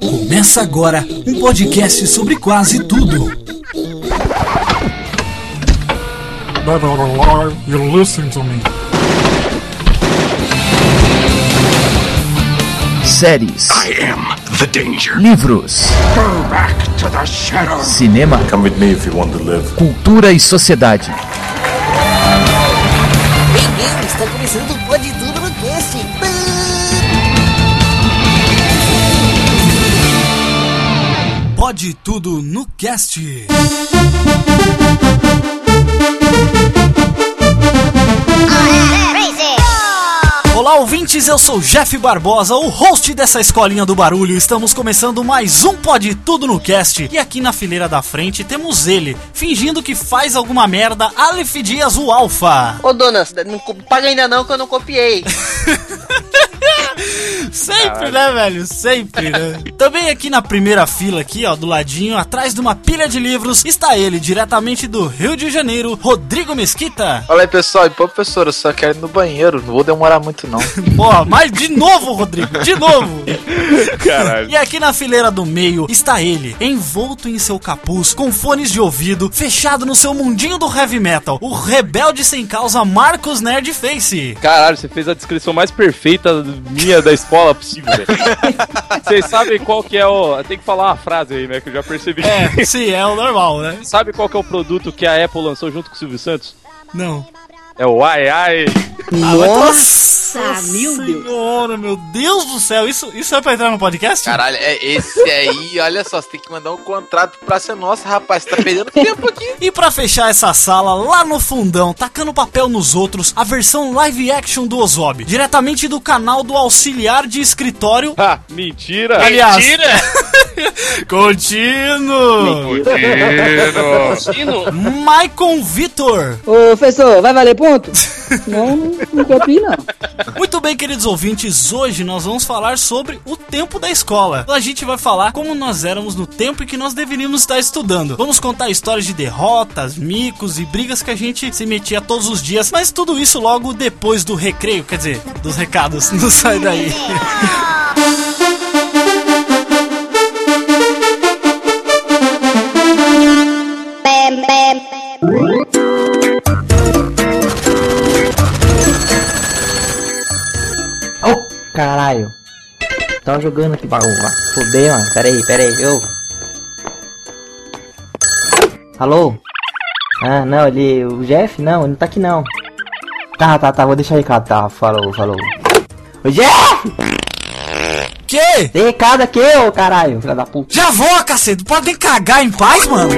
Começa agora um podcast sobre quase tudo. Never lie, you listen to me. séries, I am the danger. livros, Go back to the shadow. cinema, Come with me if you want to live. cultura e sociedade. Bem-vindo, está começando Pode tudo no cast. Olá, ouvintes, eu sou Jeff Barbosa, o host dessa escolinha do barulho. Estamos começando mais um Pode Tudo no Cast. E aqui na fileira da frente temos ele, fingindo que faz alguma merda, Aleph Dias, o Alfa. Ô dona, não paga ainda não que eu não copiei. Sempre, né, velho? Sempre, né? Também aqui na primeira fila, aqui, ó, do ladinho, atrás de uma pilha de livros, está ele, diretamente do Rio de Janeiro, Rodrigo Mesquita. Fala aí pessoal, e pô professor, eu só quero ir no banheiro, não vou demorar muito não. Porra, mas de novo, Rodrigo, de novo. Caralho. E aqui na fileira do meio está ele, envolto em seu capuz, com fones de ouvido, fechado no seu mundinho do heavy metal, o rebelde sem causa Marcos Nerd Face. Caralho, você fez a descrição mais perfeita minha da escola possível, velho. Vocês sabem qual que é o. Tem que falar uma frase aí, né? Que eu já percebi. É, sim, é o normal, né? Sabe qual que é o produto que a Apple lançou junto com o Silvio Santos? Não. É o Ai Ai. Nossa, meu Deus. Senhora, meu Deus do céu, isso, isso é pra entrar no podcast? Caralho, é esse aí, olha só, você tem que mandar um contrato pra ser nossa, rapaz, você tá perdendo tempo aqui. E pra fechar essa sala, lá no fundão, tacando papel nos outros, a versão live action do Ozob, diretamente do canal do auxiliar de escritório. Ah, mentira! Aliás, contínuo. Mentira! Maicon Vitor. Ô, professor, vai valer não, não, não copio, não. Muito bem, queridos ouvintes, hoje nós vamos falar sobre o tempo da escola. A gente vai falar como nós éramos no tempo em que nós deveríamos estar estudando. Vamos contar histórias de derrotas, micos e brigas que a gente se metia todos os dias, mas tudo isso logo depois do recreio, quer dizer, dos recados. Não sai daí. Tava jogando aqui, bagulho. Fudei, mano. Pera aí, pera aí. Eu. Alô? Ah, não, ele. O Jeff? Não, ele não tá aqui não. Tá, tá, tá. Vou deixar recado, tá. Falou, falou. Ô, Jeff! que? Tem recado aqui, ô caralho, filha da puta. Já vou, cacete. Pode nem cagar em paz, mano.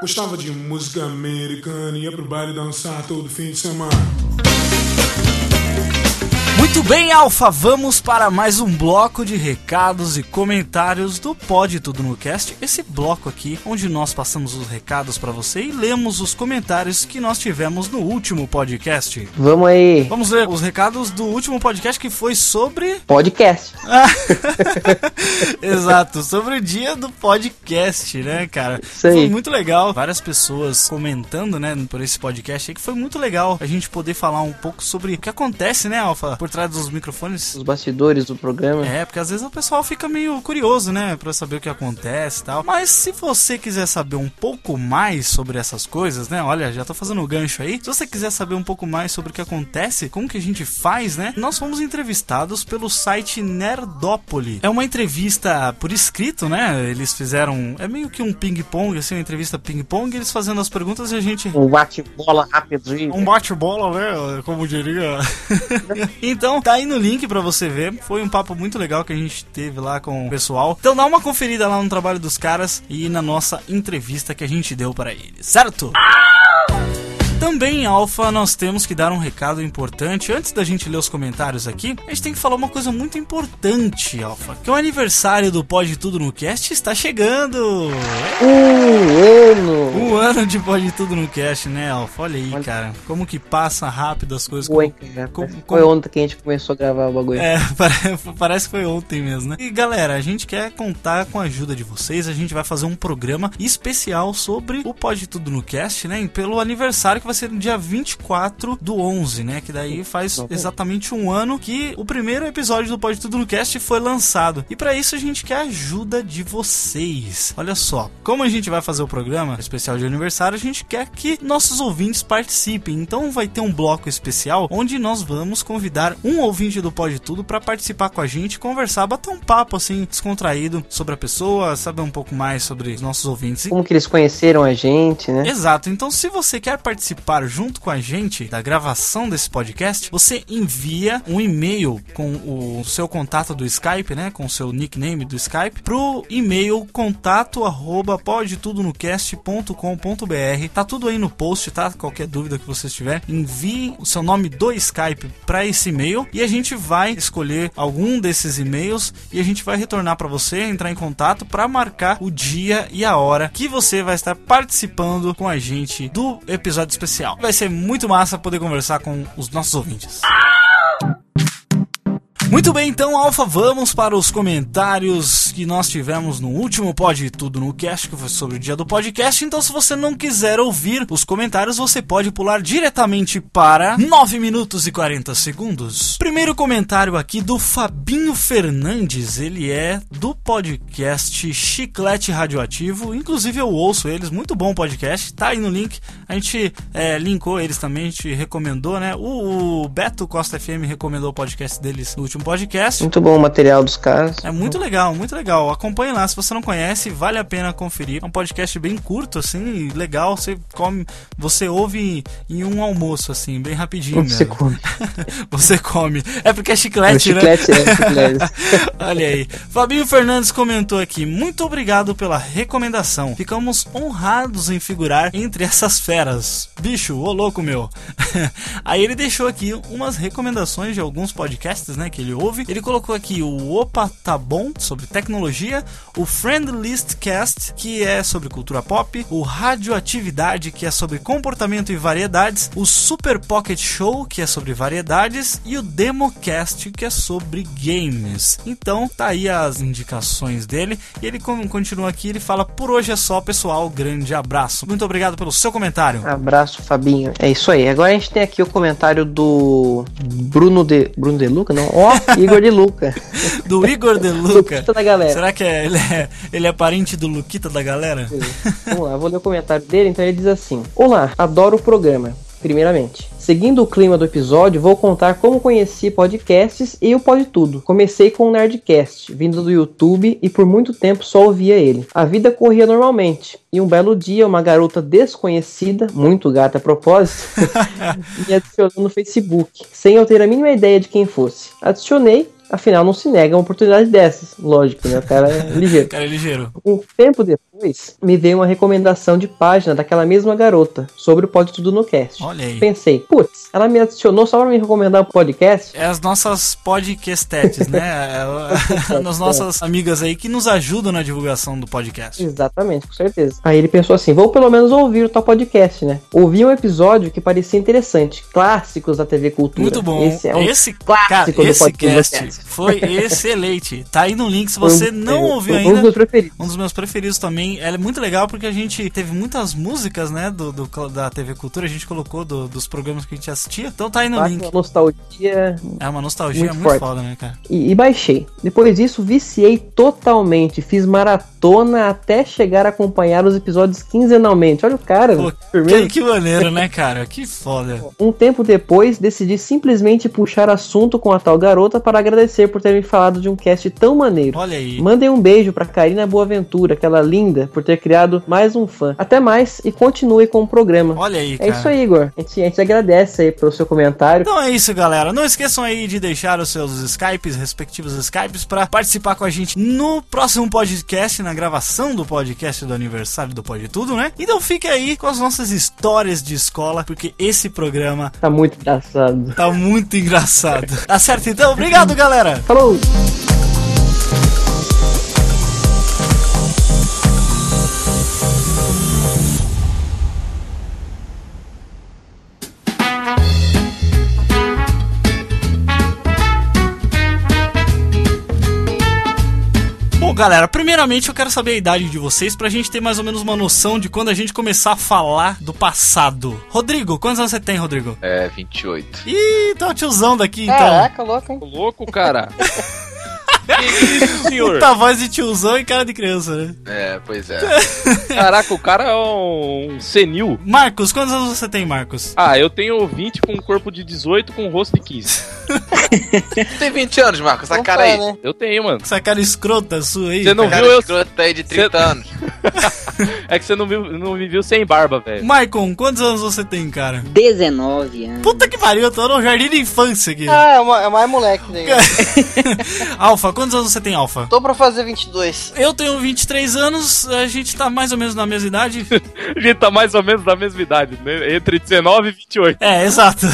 Gostava de música americana, ia pro baile dançar todo fim de semana. Muito bem, Alfa, vamos para mais um bloco de recados e comentários do Pode Tudo no Cast. Esse bloco aqui, onde nós passamos os recados para você e lemos os comentários que nós tivemos no último podcast. Vamos aí. Vamos ler os recados do último podcast que foi sobre. Podcast. Exato, sobre o dia do podcast, né, cara? Isso aí. Foi muito legal. Várias pessoas comentando, né, por esse podcast aí, que foi muito legal a gente poder falar um pouco sobre o que acontece, né, Alfa, por trás dos microfones. Os bastidores do programa. É, porque às vezes o pessoal fica meio curioso, né, pra saber o que acontece e tal. Mas se você quiser saber um pouco mais sobre essas coisas, né, olha, já tô fazendo o gancho aí. Se você quiser saber um pouco mais sobre o que acontece, como que a gente faz, né, nós fomos entrevistados pelo site Nerdópole. É uma entrevista por escrito, né, eles fizeram, é meio que um ping-pong, assim, uma entrevista ping-pong, eles fazendo as perguntas e a gente... Um bate-bola rapidinho. Um bate-bola, né? Como diria. então, tá aí no link pra você ver. Foi um papo muito legal que a gente teve lá com o pessoal. Então dá uma conferida lá no trabalho dos caras e na nossa entrevista que a gente deu para eles, certo? Também, Alfa, nós temos que dar um recado importante. Antes da gente ler os comentários aqui, a gente tem que falar uma coisa muito importante, Alfa. Que o aniversário do Pode Tudo no Cast está chegando. Um ano. Um ano de Pode Tudo no Cast, né, Alfa? Olha aí, cara. Como que passa rápido as coisas. Foi, como- como- Foi ontem que a gente começou a gravar o bagulho. É, pare- parece que foi ontem mesmo, né? E galera, a gente quer contar com a ajuda de vocês. A gente vai fazer um programa especial sobre o Pode Tudo no Cast, né? Pelo aniversário que vai ser no dia 24 do 11, né? Que daí faz exatamente um ano que o primeiro episódio do Pode Tudo no Cast foi lançado. E para isso a gente quer a ajuda de vocês. Olha só, como a gente vai fazer o programa especial de aniversário, a gente quer que nossos ouvintes participem. Então vai ter um bloco especial onde nós vamos convidar um ouvinte do Pode Tudo para participar com a gente, conversar, bater um papo assim descontraído sobre a pessoa, saber um pouco mais sobre os nossos ouvintes. Como que eles conheceram a gente, né? Exato. Então, se você quer participar junto com a gente da gravação desse podcast, você envia um e-mail com o seu contato do Skype, né, com o seu nickname do Skype, pro e-mail contato arroba podetudonocast.com.br. Tá tudo aí no post, tá? Qualquer dúvida que você tiver, envie o seu nome do Skype para esse e-mail e a gente vai escolher algum desses e-mails e a gente vai retornar para você, entrar em contato para marcar o dia e a hora que você vai estar participando com a gente do episódio especial. Vai ser muito massa poder conversar com os nossos ouvintes. Muito bem, então, Alfa, vamos para os comentários que nós tivemos no último Pode Tudo no Cast, que foi sobre o dia do podcast. Então, se você não quiser ouvir os comentários, você pode pular diretamente para 9 minutos e 40 segundos. Primeiro comentário aqui do Fabinho Fernandes, ele é do podcast Chiclete Radioativo. Inclusive, eu ouço eles, muito bom podcast, tá aí no link. A gente é, linkou eles também, a gente recomendou, né? O, o Beto Costa FM recomendou o podcast deles no último podcast. Muito bom o material dos caras. É muito legal, muito legal. Acompanhe lá, se você não conhece, vale a pena conferir. É um podcast bem curto, assim, legal. Você come, você ouve em um almoço, assim, bem rapidinho. Você mesmo. come. você come. É porque é chiclete, chiclete né? é chiclete. Olha aí. Fabinho Fernandes comentou aqui: muito obrigado pela recomendação. Ficamos honrados em figurar entre essas feras. Bicho, ô louco meu. aí ele deixou aqui umas recomendações de alguns podcasts, né? Que ele ouve. Ele colocou aqui o Opa Tá Bom sobre tecnologia, o Friend List Cast, que é sobre cultura pop, o Radioatividade, que é sobre comportamento e variedades, o Super Pocket Show, que é sobre variedades, e o Democast, que é sobre games. Então, tá aí as indicações dele. E ele con- continua aqui, ele fala: Por hoje é só, pessoal. Grande abraço. Muito obrigado pelo seu comentário. Abraço, Fabinho. É isso aí. Agora a gente tem aqui o comentário do Bruno de. Bruno de Luca? Não. Ó, Igor de Luca. Do Igor De Luca. Da galera. Será que é- ele, é, ele é parente do Luquita da galera? Vamos lá, vou ler o comentário dele. Então ele diz assim: Olá, adoro o programa. Primeiramente, seguindo o clima do episódio, vou contar como conheci podcasts e o Pode Tudo. Comecei com o Nerdcast, vindo do YouTube e por muito tempo só ouvia ele. A vida corria normalmente e um belo dia uma garota desconhecida, muito gata a propósito, me adicionou no Facebook, sem eu ter a mínima ideia de quem fosse. Adicionei, afinal não se nega uma oportunidade dessas. Lógico, né? O cara é ligeiro. Cara, é ligeiro. Um tempo depois, me veio uma recomendação de página daquela mesma garota sobre o Pode Tudo no Cast. Olha aí. Pensei, putz, ela me adicionou só pra me recomendar o podcast? É as nossas podcastetes, né? É, as nossas amigas aí que nos ajudam na divulgação do podcast. Exatamente, com certeza. Aí ele pensou assim: vou pelo menos ouvir o tal podcast, né? Ouvi um episódio que parecia interessante. Clássicos da TV Cultura. Muito bom. Esse é um esse clássico cara, esse cast foi excelente. Tá aí no link se Foi um- você não ouviu um ainda. dos meus preferidos. Um dos meus preferidos também. Ela é muito legal porque a gente teve muitas músicas, né, do, do- da TV Cultura. A gente colocou do- dos programas que a gente assistia. Então tá aí no Bate link. uma nostalgia É uma nostalgia muito muito, foda, né, cara? e, e baixei. Depois disso, viciei totalmente. Fiz maratona até chegar a acompanhar os episódios quinzenalmente. Olha o cara, Pô, que, que maneiro, né, cara? Que foda. Um tempo depois, decidi simplesmente puxar assunto com a tal garota para agradecer por ter me falado de um cast tão maneiro. Olha aí. Mandem um beijo pra Karina Boaventura, aquela linda, por ter criado mais um fã. Até mais e continue com o programa. Olha aí, É cara. isso aí, Igor. A gente, a gente agradece aí pelo seu comentário. Então é isso, galera. Não esqueçam aí de deixar os seus Skypes, respectivos Skypes, para participar com a gente no próximo podcast, na gravação do podcast do aniversário do Pode Tudo, né? Então fique aí com as nossas histórias de escola, porque esse programa Tá muito engraçado. tá muito engraçado. Tá certo então? Obrigado, galera! Falou! Galera, primeiramente eu quero saber a idade de vocês pra gente ter mais ou menos uma noção de quando a gente começar a falar do passado. Rodrigo, quantos anos você tem, Rodrigo? É, 28. Ih, tá o tiozão daqui então. Caraca, louco, hein? Louco, cara. que isso, senhor? Puta voz de tiozão e cara de criança, né? É, pois é. Caraca, o cara é um senil. Marcos, quantos anos você tem, Marcos? Ah, eu tenho 20 com um corpo de 18 com um rosto de 15. Tu tem 20 anos, Marcos, essa Opa, cara aí. né? Eu tenho, mano. Essa cara escrota sua aí. Você não Cara viu eu. escroto aí de 30 anos. É que você não, viu, não me viu sem barba, velho. Maicon, quantos anos você tem, cara? 19 anos. Puta que pariu, eu tô no jardim de infância aqui. Ah, é, uma, é mais moleque daí. Alfa, quantos anos você tem, Alfa? Tô pra fazer 22. Eu tenho 23 anos, a gente tá mais ou menos na mesma idade. A gente tá mais ou menos da mesma idade, né? Entre 19 e 28. É, exato.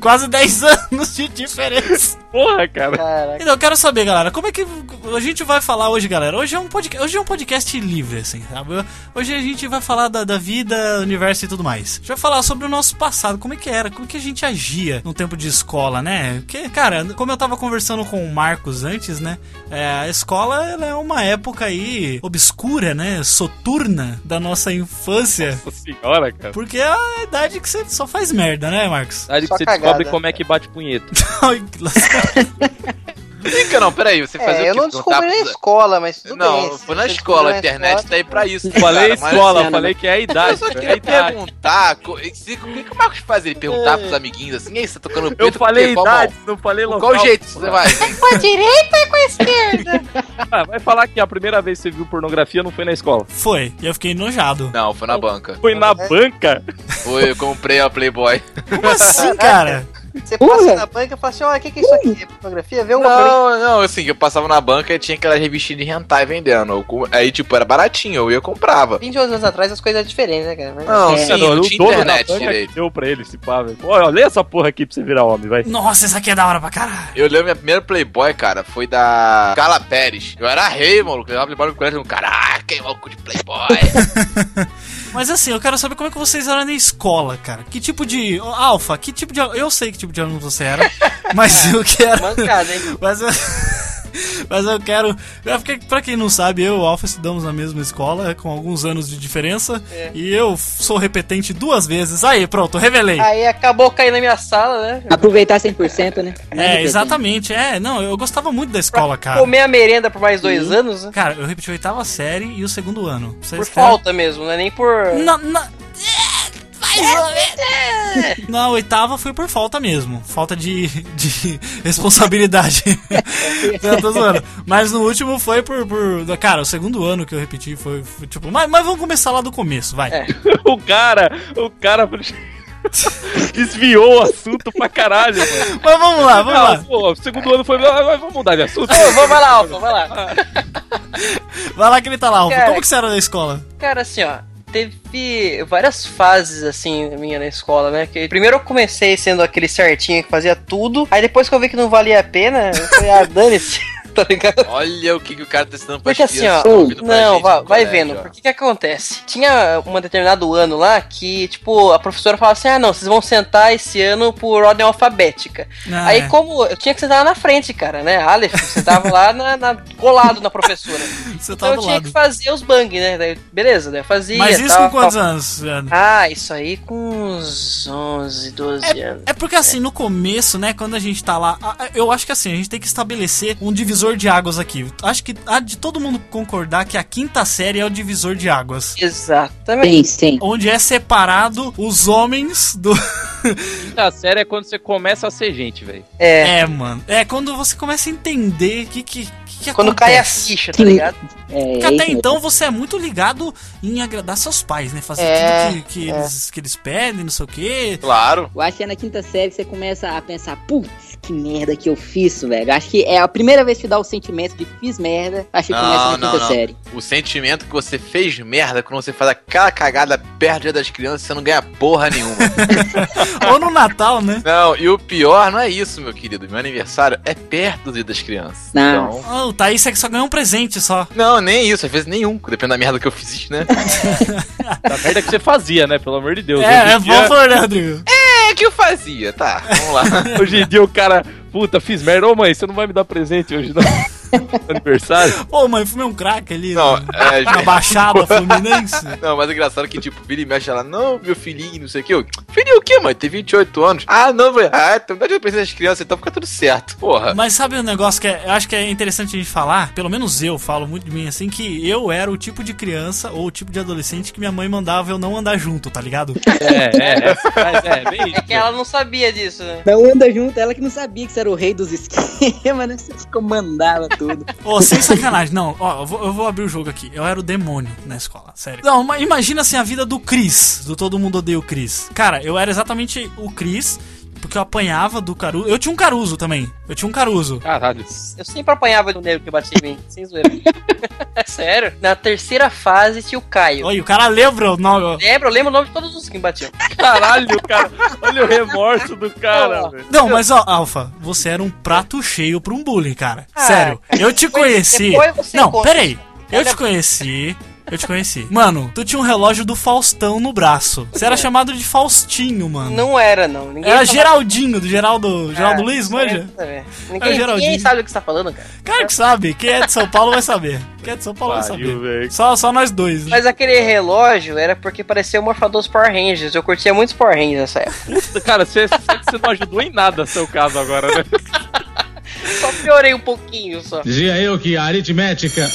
Quase 10 anos de diferença. Porra, cara. Caraca. Então, eu quero saber, galera, como é que a gente vai falar hoje, galera? Hoje é um podcast, hoje é um podcast livre, assim, sabe? Hoje a gente vai falar da, da vida, universo e tudo mais. A gente vai falar sobre o nosso passado, como é que era, como que a gente agia no tempo de escola, né? Porque, cara, como eu tava conversando com o Marcos antes, né? é, a escola ela é uma época aí obscura, né? Soturna da nossa infância. Nossa senhora, cara. Porque é a idade que você só faz merda, né, Marcos? Idade que Só você cagada. descobre como é que bate punheta. Fica não, peraí, você fazia É, o eu quê? não descobri na escola, mas tudo Não, bem. foi na escola, a internet escola, tá aí pra isso. Falei cara, escola, assim, falei que é a Eu idade. só é a queria idade. perguntar o que, que o Marcos faz? Ele perguntar pros amiguinhos assim, ei, você tá tocando Eu preto com falei? Qual idade, mão? não falei local. Qual jeito você vai? Com a direita ou com a esquerda? Ah, vai falar que a primeira vez que você viu pornografia não foi na escola. Foi, e eu fiquei enojado. Não, foi na banca. Foi na banca? Foi, eu comprei a Playboy. Como assim, cara? Você passa na banca e fala assim, ó, o que, que é isso aqui? É fotografia? Vê um pra mim. Não, não, assim, eu passava na banca e tinha aquela revistinha de hentai vendendo. Aí, tipo, era baratinho, eu ia e comprava. 20 anos atrás as coisas eram diferentes, né, cara? Mas- Não, É, sim, não, não tinha internet direito. deu pra ele esse pá, velho. Olha, lê essa porra aqui pra você virar homem, vai. Nossa, essa aqui é da hora pra caralho. Eu lembro minha primeira Playboy, cara, foi da Carla Pérez. Eu era rei, maluco. Eu levava Playboy no colégio. Caraca, maluco de Playboy. Mas assim, eu quero saber como é que vocês eram na escola, cara. Que tipo de. Alfa, que tipo de. Eu sei que tipo de aluno você era, mas eu quero. Mancada, hein? Mas eu. Mas eu quero. Porque, pra quem não sabe, eu e o Alfa estudamos na mesma escola, com alguns anos de diferença. É. E eu sou repetente duas vezes. Aí, pronto, revelei. Aí acabou caindo na minha sala, né? Aproveitar 100%, né? É, exatamente. É, não, eu gostava muito da escola, cara. Comer a merenda por mais dois anos, né? Cara, eu repeti a oitava série e o segundo ano. Pra Por falta mesmo, não é nem por. Na, na... Na oitava foi por falta mesmo. Falta de, de responsabilidade. Não, tô zoando. Mas no último foi por, por. Cara, o segundo ano que eu repeti foi, foi tipo. Mas, mas vamos começar lá do começo, vai. É. O cara, o cara desviou o assunto pra caralho, mano. Mas vamos lá, vamos Ah, lá. pô, o segundo ano foi. Vamos mudar de assunto. Ô, vamos lá, Alfa, vai lá. Vai lá que ele tá lá, Alfa. Como que você era na escola? Cara, assim, ó, teve várias fases, assim, minha na escola, né? Que primeiro eu comecei sendo aquele certinho que fazia tudo, aí depois que eu vi que não valia a pena, eu falei, ah, dane-se, tá ligado? Olha o que, que o cara tá ensinando pra Porque assim, ó, não, gente vai, vai vendo, ó. porque que acontece? Tinha um determinado ano lá que, tipo, a professora falava assim, ah, não, vocês vão sentar esse ano por ordem alfabética. Ah, Aí, é. como eu tinha que sentar lá na frente, cara, né? Aleph, você tava lá na, na- colado na professora. Você Então tava eu tinha lado. que fazer os bang, né? Daí, beleza, eu fazia. Mas isso tal, com quantos tal. anos? Ah, isso aí com uns 11, 12 anos. É porque assim, no começo, né, quando a gente tá lá, eu acho que assim, a gente tem que estabelecer um divisor de águas aqui. Acho que há de todo mundo concordar que a quinta série é o divisor de águas. Exatamente. Sim, sim. Onde é separado os homens do. Quinta série é quando você começa a ser gente, velho. É. É, mano. É quando você começa a entender o que, que, que, Quando cai a acontece. ficha, tá ligado? É, Porque até mesmo. então você é muito ligado em agradar seus pais, né? Fazer É, tudo que, que é. eles, que eles pedem, não sei o quê. Claro. Eu acho que é na quinta série que você começa a pensar, putz, que merda que eu fiz, velho. Acho que é a primeira vez que dá o sentimento de fiz merda, acho que Não, começa na não, quinta não. série. O sentimento que você fez merda quando você faz aquela cagada perto do dia das crianças, você não ganha porra nenhuma. Ou no Natal, né? não, e o pior não é isso, meu querido. Meu aniversário é perto do dia das crianças. Não. Então. Oh, tá aí, você só ganhou um presente só. Não, nem isso, às vezes nenhum, depende da merda que eu fiz, né? Da merda que você fazia, né? Pelo amor de Deus. É, é bom né, Rodrigo? É que eu fazia, tá, vamos lá. hoje em dia o cara, puta, fiz merda. Ô mãe, você não vai me dar presente hoje, não. aniversário. Ô, mãe, fumei um crack ali Não, na, é, na Baixada Fluminense. Não, mas é engraçado que, tipo, vira e mexe ela, não, meu filhinho, não sei o que. Eu, filhinho o quê, mãe? Tem 28 anos. Ah, não, velho. Ah, então dá de presente das crianças, então fica tudo certo. Porra. Mas sabe um negócio que é- eu acho que é interessante a gente falar? Pelo menos eu falo muito de mim assim, que eu era o tipo de criança ou o tipo de adolescente que minha mãe mandava eu não andar junto, tá ligado? É, é, é, mas é, bem É isso. que ela não sabia disso, né? Não anda junto, ela que não sabia que você era o rei dos esquemas, né? Você comandava tudo. Ô, sem sacanagem, não, ó, eu vou, eu vou abrir o jogo aqui. Eu era o demônio na escola, sério. Não, imagina assim a vida do Chris, do Todo Mundo Odeia o Chris. Cara, eu era exatamente o Chris, porque eu apanhava do Caruso. Eu tinha um Caruso também, eu tinha um Caruso. Caralho. Eu sempre apanhava do negro que batia em mim, sem zoeira. é sério? Na terceira fase tinha o Caio. Olha, o cara lembra o nome. Lembro, eu lembro o nome de todos os que me batiam. Caralho, cara. Olha o remorso do cara, velho. Não, mas ó, Alfa, você era um prato cheio pra um bullying, cara. Ah, Sério. Eu te conheci. depois Não, conta. peraí. Eu te conheci. Eu te conheci. Mano, tu tinha um relógio do Faustão no braço. Você era chamado de Faustinho, mano. Não era, não. Ninguém Era falava- Geraldinho, do Geraldo, Geraldo Ah, Luiz, manja? é- é. É Ninguém, ninguém sabe o que você tá falando, cara. Cara que sabe. Quem é de São Paulo vai saber. Quem é de São Paulo vai Pariu, saber. velho. Só, só nós dois. né? Mas aquele relógio era porque parecia o morfador dos Power Rangers. Eu curtia muitos Power Rangers nessa época. Cara, você, você não ajudou em nada seu caso agora, né? Só piorei um pouquinho só. Dizia eu que a aritmética.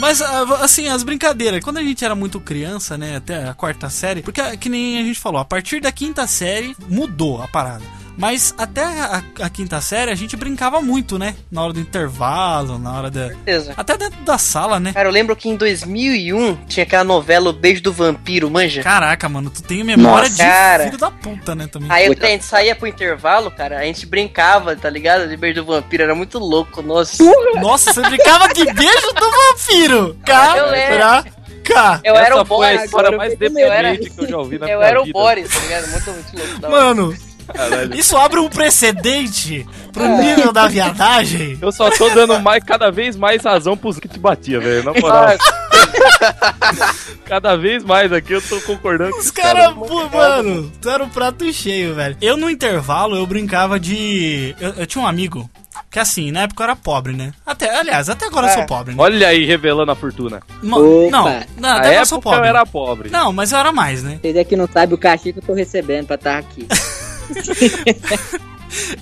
Mas, ah, assim, as brincadeiras. Quando a gente era muito criança, né? Até a quarta série. Porque, ah, que nem a gente falou, a partir da quinta série mudou a parada. Mas até a, a quinta série a gente brincava muito, né? Na hora do intervalo, na hora da. Certeza. Até dentro da sala, né? Cara, eu lembro que em 2001 tinha aquela novela O Beijo do Vampiro, manja? Caraca, mano, tu tem memória Nossa, de cara. filho da puta, né? Também. Aí a gente saía pro intervalo, cara, a gente brincava, tá ligado? De Beijo do Vampiro, era muito louco, nossa. Nossa, você brincava de beijo do vampiro! Caraca! Eu era Essa o foi a Boris. história mais eu era, deprimente que eu já ouvi na eu era o vida. Boris, tá ligado? Muito, muito louco. da hora. Mano. Isso abre um precedente pro nível da viadagem. Eu só tô dando mais, cada vez mais razão pros que te batia, velho. Na moral. Cada vez mais aqui eu tô concordando com Os os caras, pô, mano, tu era um prato cheio, velho. Eu no intervalo, eu brincava de. Eu, eu tinha um amigo. Que assim, na época eu era pobre, né? Até, aliás, até agora eu sou É. pobre, né? Olha aí, revelando a fortuna. Ma- Opa. Não, não, Na até agora eu sou pobre. eu era pobre. Não, mas eu era mais, né? Vocês aqui não sabem o castigo que eu tô recebendo pra estar aqui.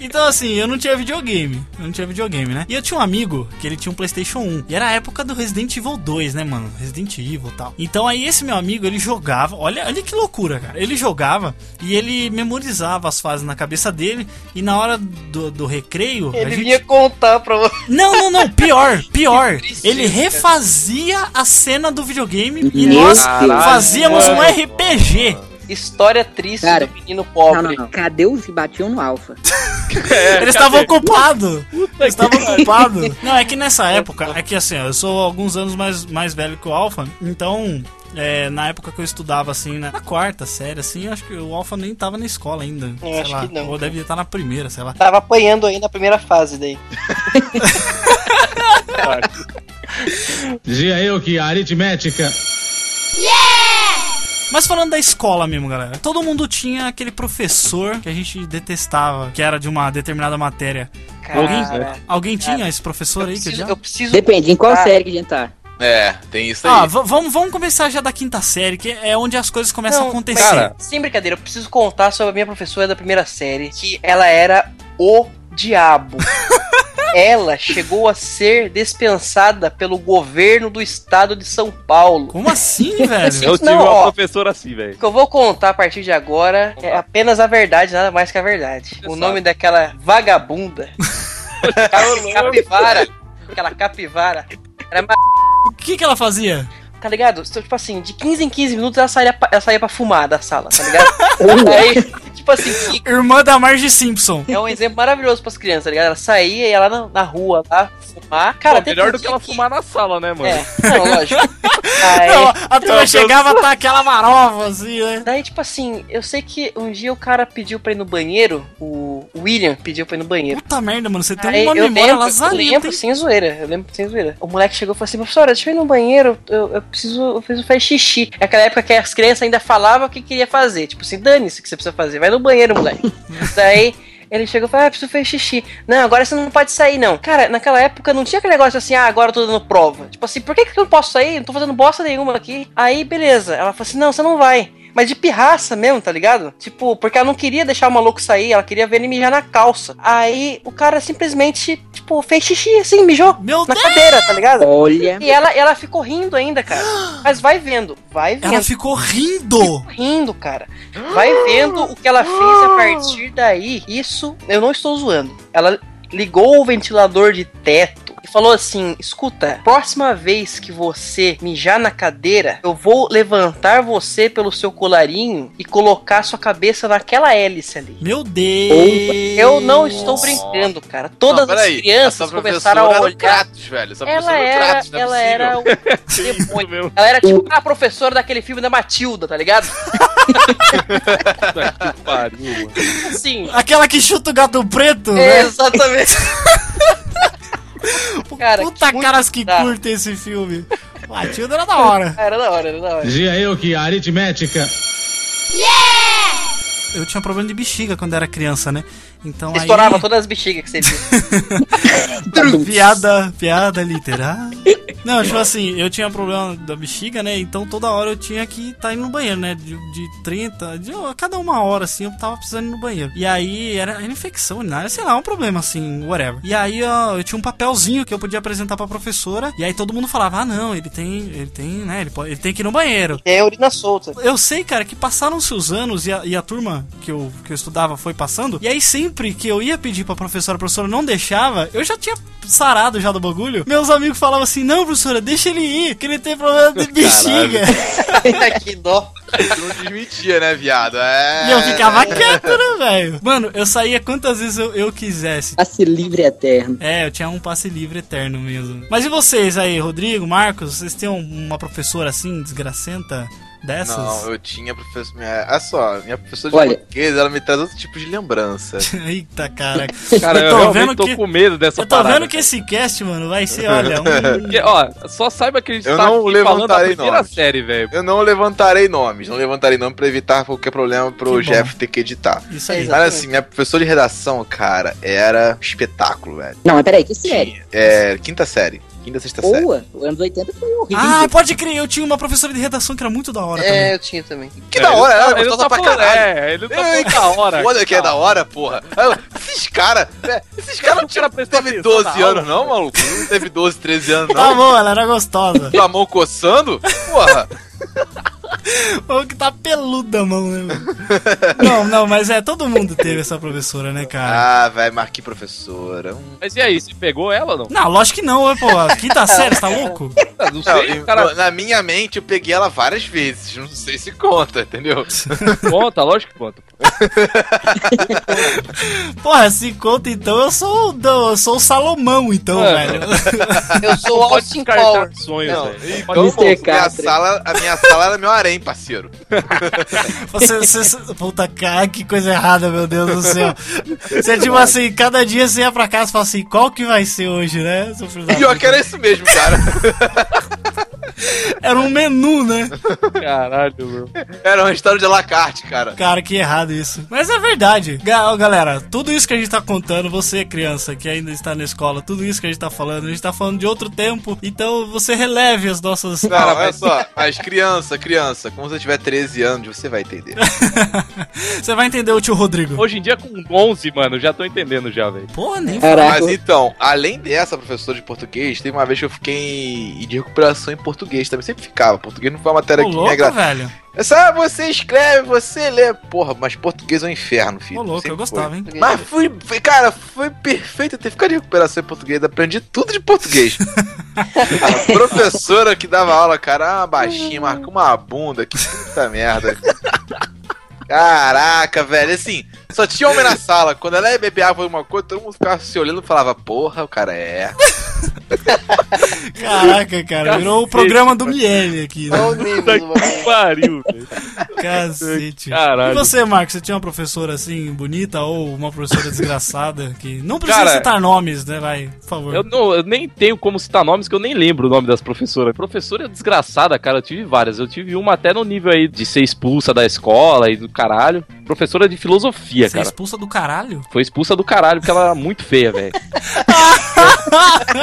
Então, assim, eu não tinha videogame. Eu não tinha videogame, né? E eu tinha um amigo que ele tinha um PlayStation 1. E era a época do Resident Evil 2, né, mano? Resident Evil e tal. Então, aí, esse meu amigo, ele jogava. Olha, olha que loucura, cara. Ele jogava e ele memorizava as fases na cabeça dele. E na hora do, do recreio. Ele gente- vinha contar pra você. Não, não, não. Pior, pior. Ele refazia a cena do videogame e Meu nós Deus. fazíamos um Caralho, RPG. História triste Cara, do menino Não, pobre. não, não. Cadê os que batiam no alfa? Eles estavam ocupados. Eles estavam ocupados. Não, é que nessa época, é que assim, ó, eu sou alguns anos mais, mais velho que o Alpha, então. é, na época que eu estudava assim, na, na quarta série, assim, eu acho que o Alpha nem tava na escola ainda. Eu sei acho lá. que não. Ou deve estar na primeira, sei lá. Tava apanhando aí na primeira fase daí. Dizia eu que a aritmética. Mas falando da escola mesmo, galera, todo mundo tinha aquele professor que a gente detestava, que era de uma determinada matéria. Alguém, Cara, alguém tinha esse professor eu aí que preciso, já? eu preciso Depende, em qual contar. série que a gente tá? É, tem isso aí. Ah, vamos, vamos começar já da quinta série, que é onde as coisas começam a Não, acontecer. Cara, Sem brincadeira, eu preciso contar sobre a minha professora da primeira série, que ela era o diabo. ela chegou a ser dispensada pelo governo do estado de São Paulo. Como assim, velho? Eu tive Não, uma ó. professora assim, velho. O que eu vou contar a partir de agora é apenas a verdade, nada mais que a verdade. O nome daquela vagabunda, Cap- capivara, aquela capivara, era ma- O que que ela fazia? tá ligado? Então, Tipo assim, de 15 em 15 minutos ela saía, pra- ela saía pra fumar da sala, tá ligado? Aí, tipo assim, que Irmã da Marge Simpson. é um exemplo maravilhoso pras crianças, tá ligado? Ela saía e ia lá na, na rua lá fumar. Cara, Pô, melhor do que ela dia fumar na sala, né, mano? É, não, lógico. Aí, Não, a turma chegava tá aquela marova assim, né? Daí, tipo assim, eu sei que um dia o cara pediu pra ir no banheiro, o William pediu pra ir no banheiro. Puta merda, mano, você tem Aí uma eu memória lembro, eu lembro hein? sem zoeira, eu lembro sem zoeira. O moleque chegou e falou assim, professora, deixa eu ir no banheiro, eu, eu preciso, eu preciso fazer xixi. É aquela época que as crianças ainda falavam o que queria fazer, tipo assim, dane-se o que você precisa fazer, vai no banheiro, moleque. Daí, Ele chegou e falou: Ah, preciso fazer xixi. Não, agora você não pode sair, não. Cara, naquela época não tinha aquele negócio assim, ah, agora eu tô dando prova. Tipo assim, por que, que eu não posso sair? Não tô fazendo bosta nenhuma aqui. Aí, beleza. Ela falou assim: não, você não vai. Mas de pirraça mesmo, tá ligado? Tipo, porque ela não queria deixar o maluco sair, ela queria ver ele mijar na calça. Aí o cara simplesmente, tipo, fez xixi assim, mijou Meu na Deus! cadeira, tá ligado? Olha. E ela, ela ficou rindo ainda, cara. Mas vai vendo, vai vendo. Ela ficou rindo. rindo, cara. Vai vendo o que ela fez a partir daí. Isso, eu não estou zoando. Ela ligou o ventilador de teto e falou assim: escuta, próxima vez que você mijar na cadeira, eu vou levantar você pelo seu colarinho e colocar sua cabeça naquela hélice ali. Meu Deus. Eu não estou brincando, cara. Todas Não, as crianças essa começaram a olhar. Kratos, velho. Essa Ela era, o Kratos, não é ela era o demônio. Ela era tipo a professora daquele filme da Matilda, tá ligado? Puta que pariu. Assim. Aquela que chuta o gato preto, né? Exatamente. Cara, Puta caras que curtem esse filme. Matilda era da hora. Era da hora, era da hora. Dizia eu que a aritmética. Eu tinha problema de bexiga quando era criança, né? Então aí... Estourava todas as bexigas que você viu. piada, piada literária. Não, tipo assim, eu tinha problema da bexiga, né? Então toda hora eu tinha que estar indo no banheiro, né? De, de 30, de, a cada uma hora, assim, eu tava precisando ir no banheiro. E aí era, infecção, nada, sei lá, um problema, assim, whatever. E aí ó, eu tinha um papelzinho que eu podia apresentar pra professora. E aí todo mundo falava, ah, não, ele tem, ele tem, né? Ele, pode, ele tem que ir no banheiro. É urina solta. Eu sei, cara, que passaram-se os anos e a, e a turma que eu, que eu estudava foi passando. E aí, sempre que eu ia pedir pra professora, a professora não deixava, eu já tinha sarado já do bagulho. Meus amigos falavam assim: não, professora, deixa ele ir, que ele tem problema de bexiga. que dó. Não desmentia, né, viado? É... E eu ficava quieto, né, velho? Mano, eu saía quantas vezes eu, eu quisesse. Passe livre eterno. É, eu tinha um passe livre eterno mesmo. Mas e vocês aí, Rodrigo, Marcos? Vocês têm um- uma professora assim, desgracenta? Dessas? Não, eu tinha professor. Minha... Olha só, minha professora de Olha. português, ela me traz outro tipo de lembrança. Eita, cara. Cara, eu, tô realmente vendo tô que- com medo dessa Eu tô parada, vendo que esse cast, mano, vai ser, olha, um. Porque, ó, só saiba que a gente Eu tá não aqui falando da levantarei nomes. série, velho. Eu não levantarei nomes, não levantarei nome pra evitar qualquer problema pro Que bom. Jeff ter que editar. Isso aí. Mas assim, minha professora de redação, cara, era espetáculo, velho. Não, mas peraí, que série? É, quinta série. Quinta, sexta série. Boa. Os anos 80 foi horrível. Ah, pode crer, eu tinha uma professora de redação que era muito da hora também. É, eu tinha também. Que da hora, ele ela tá- é gostosa tá pra caralho. É, ele tá Ei, falando da hora. Foda que é da hora, porra. Esses caras, é, esses caras não prestou teve atenção 12 na anos, aula. não, maluco? Não teve 12, 13 anos, Tá não. bom, ela era gostosa. Com a mão coçando? Porra. Ou que tá peluda a mão, né? mano? Não, não, mas é, todo mundo teve essa professora, né, cara? Ah, velho, mas que professora. Mas e aí, você pegou ela ou não? Não, lógico que não, pô. Quinta série, você tá louco? Ah, Não Não, sei, e- cara. Na minha mente, eu peguei ela várias vezes. Não sei se conta, entendeu? Conta, lógico que conta. Porra, se conta então, eu sou o, eu sou o Salomão, então, É. velho. Eu sou o Austin descartar Power. sonhos, Não, velho. então, Mr. pô, minha sala, a minha sala era meu harém, parceiro. Você, você, puta cara, que coisa errada, meu Deus do céu. Você, tipo assim, cada dia você ia pra casa e fala assim, qual que vai ser hoje, né? Pior que era isso mesmo, cara. Era um menu, né? Caralho, meu. Era um restaurante de la carte, cara. Cara, que errado isso. Mas é verdade. Galera, tudo isso que a gente tá contando, você criança que ainda está na escola, tudo isso que a gente tá falando, a gente tá falando de outro tempo, então você releve as nossas... Não, olha só, mas criança, criança, quando você tiver 13 anos, você vai entender. você vai entender o tio Rodrigo. Hoje em dia, com 11, mano, eu já tô entendendo já, velho. Porra, nem Caraca. Mas então, além dessa professora de português, tem uma vez que eu fiquei de recuperação em português também. Sempre ficava. Português não foi uma matéria Ô, que me louco, agrada. velho. É só você escreve, você lê. Porra, mas português é um inferno, filho. Ô, louco, Sempre eu gostava, foi. hein? Mas foi, foi- cara, foi perfeito ter ficado de recuperação em português. Aprendi tudo de português. A professora que dava aula, cara, uma baixinha, marcou uma bunda, que puta merda. Caraca, velho, assim, só tinha homem na sala. Quando ela ia beber água alguma coisa, todo mundo ficava se olhando e falava, porra, o cara é. Caraca, cara, virou o programa do Miele aqui, né? Que pariu, velho. Cacete. Caralho. E você, Marcos, você tinha uma professora assim, bonita ou uma professora desgraçada que não precisa Cara, citar nomes, né? Vai, por favor. Eu, não, eu nem tenho como citar nomes que eu nem lembro o nome das professoras. Professora desgraçada, cara, eu tive várias. Eu tive uma até no nível aí de ser expulsa da escola e do caralho. Professora de filosofia, Você é cara. expulsa do caralho? Foi expulsa do caralho porque ela era muito feia, velho.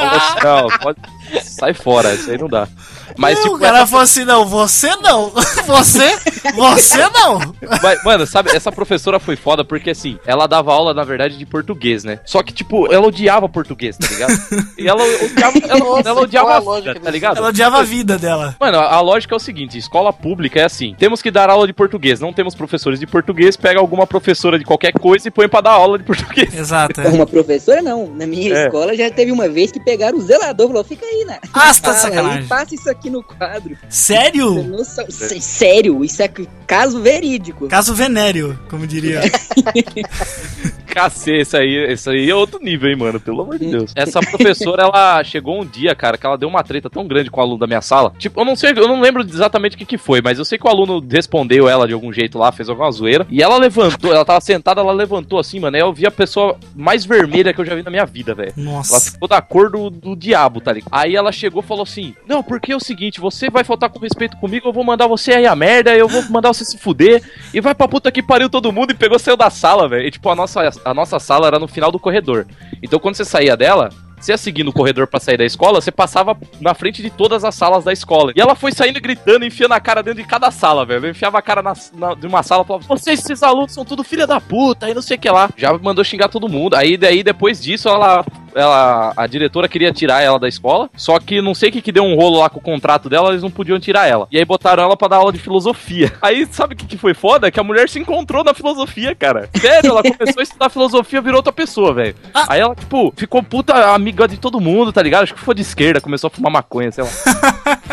Falou assim, não, pode... sai fora, isso aí não dá. Mas, não, tipo, o cara essa- falou assim, não, você não. Você, você não. Mas, mano, sabe, essa professora foi foda porque, assim, ela dava aula, na verdade, de português, né? Só que, tipo, ela odiava português, tá ligado? E ela odiava, ela, Nossa, ela odiava a vida, lógica tá ligado? Ela odiava a vida dela. Mano, a, a lógica é o seguinte: escola pública é assim. Temos que dar aula de português. Não temos professores de português, pega alguma professora de qualquer coisa e põe pra dar aula de português. Exato. É. Uma professora não. Na minha É. escola já teve uma vez que pegaram o zelador e falou: fica aí, né? Ah, você tá de aí, sacanagem. passa isso aqui no quadro. Sério? Sé- Sério, isso é caso verídico. Caso venéreo, como diria. Cacê, isso aí, isso aí é outro nível, hein, mano? Pelo amor de Deus. Essa professora, ela chegou um dia, cara, que ela deu uma treta tão grande com o aluno da minha sala. Tipo, eu não sei, eu não lembro exatamente o que, que foi, mas eu sei que o aluno respondeu ela de algum jeito lá, fez alguma zoeira. E ela levantou, ela tava sentada, ela levantou assim, mano. Aí eu vi a pessoa mais vermelha que eu já vi na minha vida, velho. Ela Nossa. ficou da cor do, do diabo, tá ligado? Aí ela chegou e falou assim: Não, porque é o seguinte, você vai faltar com respeito comigo, eu vou mandar você aí a merda, eu vou mandar você se fuder, e vai pra puta que pariu todo mundo, e pegou, saiu da sala, velho. E tipo, a nossa, a nossa sala era no final do corredor. Então quando você saía dela. Você ia seguindo o corredor pra sair da escola, você passava na frente de todas as salas da escola. E ela foi saindo gritando, enfiando a cara dentro de cada sala, velho. Eu enfiava a cara na, na- de uma sala e falava: Vocês, esses alunos, são tudo filha da puta, e não sei o que lá. Já mandou xingar todo mundo. Aí, daí, depois disso, ela ela, a diretora queria tirar ela da escola, só que não sei o que, que deu um rolo lá com o contrato dela, eles não podiam tirar ela. E aí botaram ela pra dar aula de filosofia. Aí sabe o que, que foi foda? Que a mulher se encontrou na filosofia, cara. Sério, ela começou a estudar filosofia, virou outra pessoa, velho. Aí ela, tipo, ficou puta amiga de todo mundo, tá ligado? Acho que foi de esquerda, começou a fumar maconha, sei lá.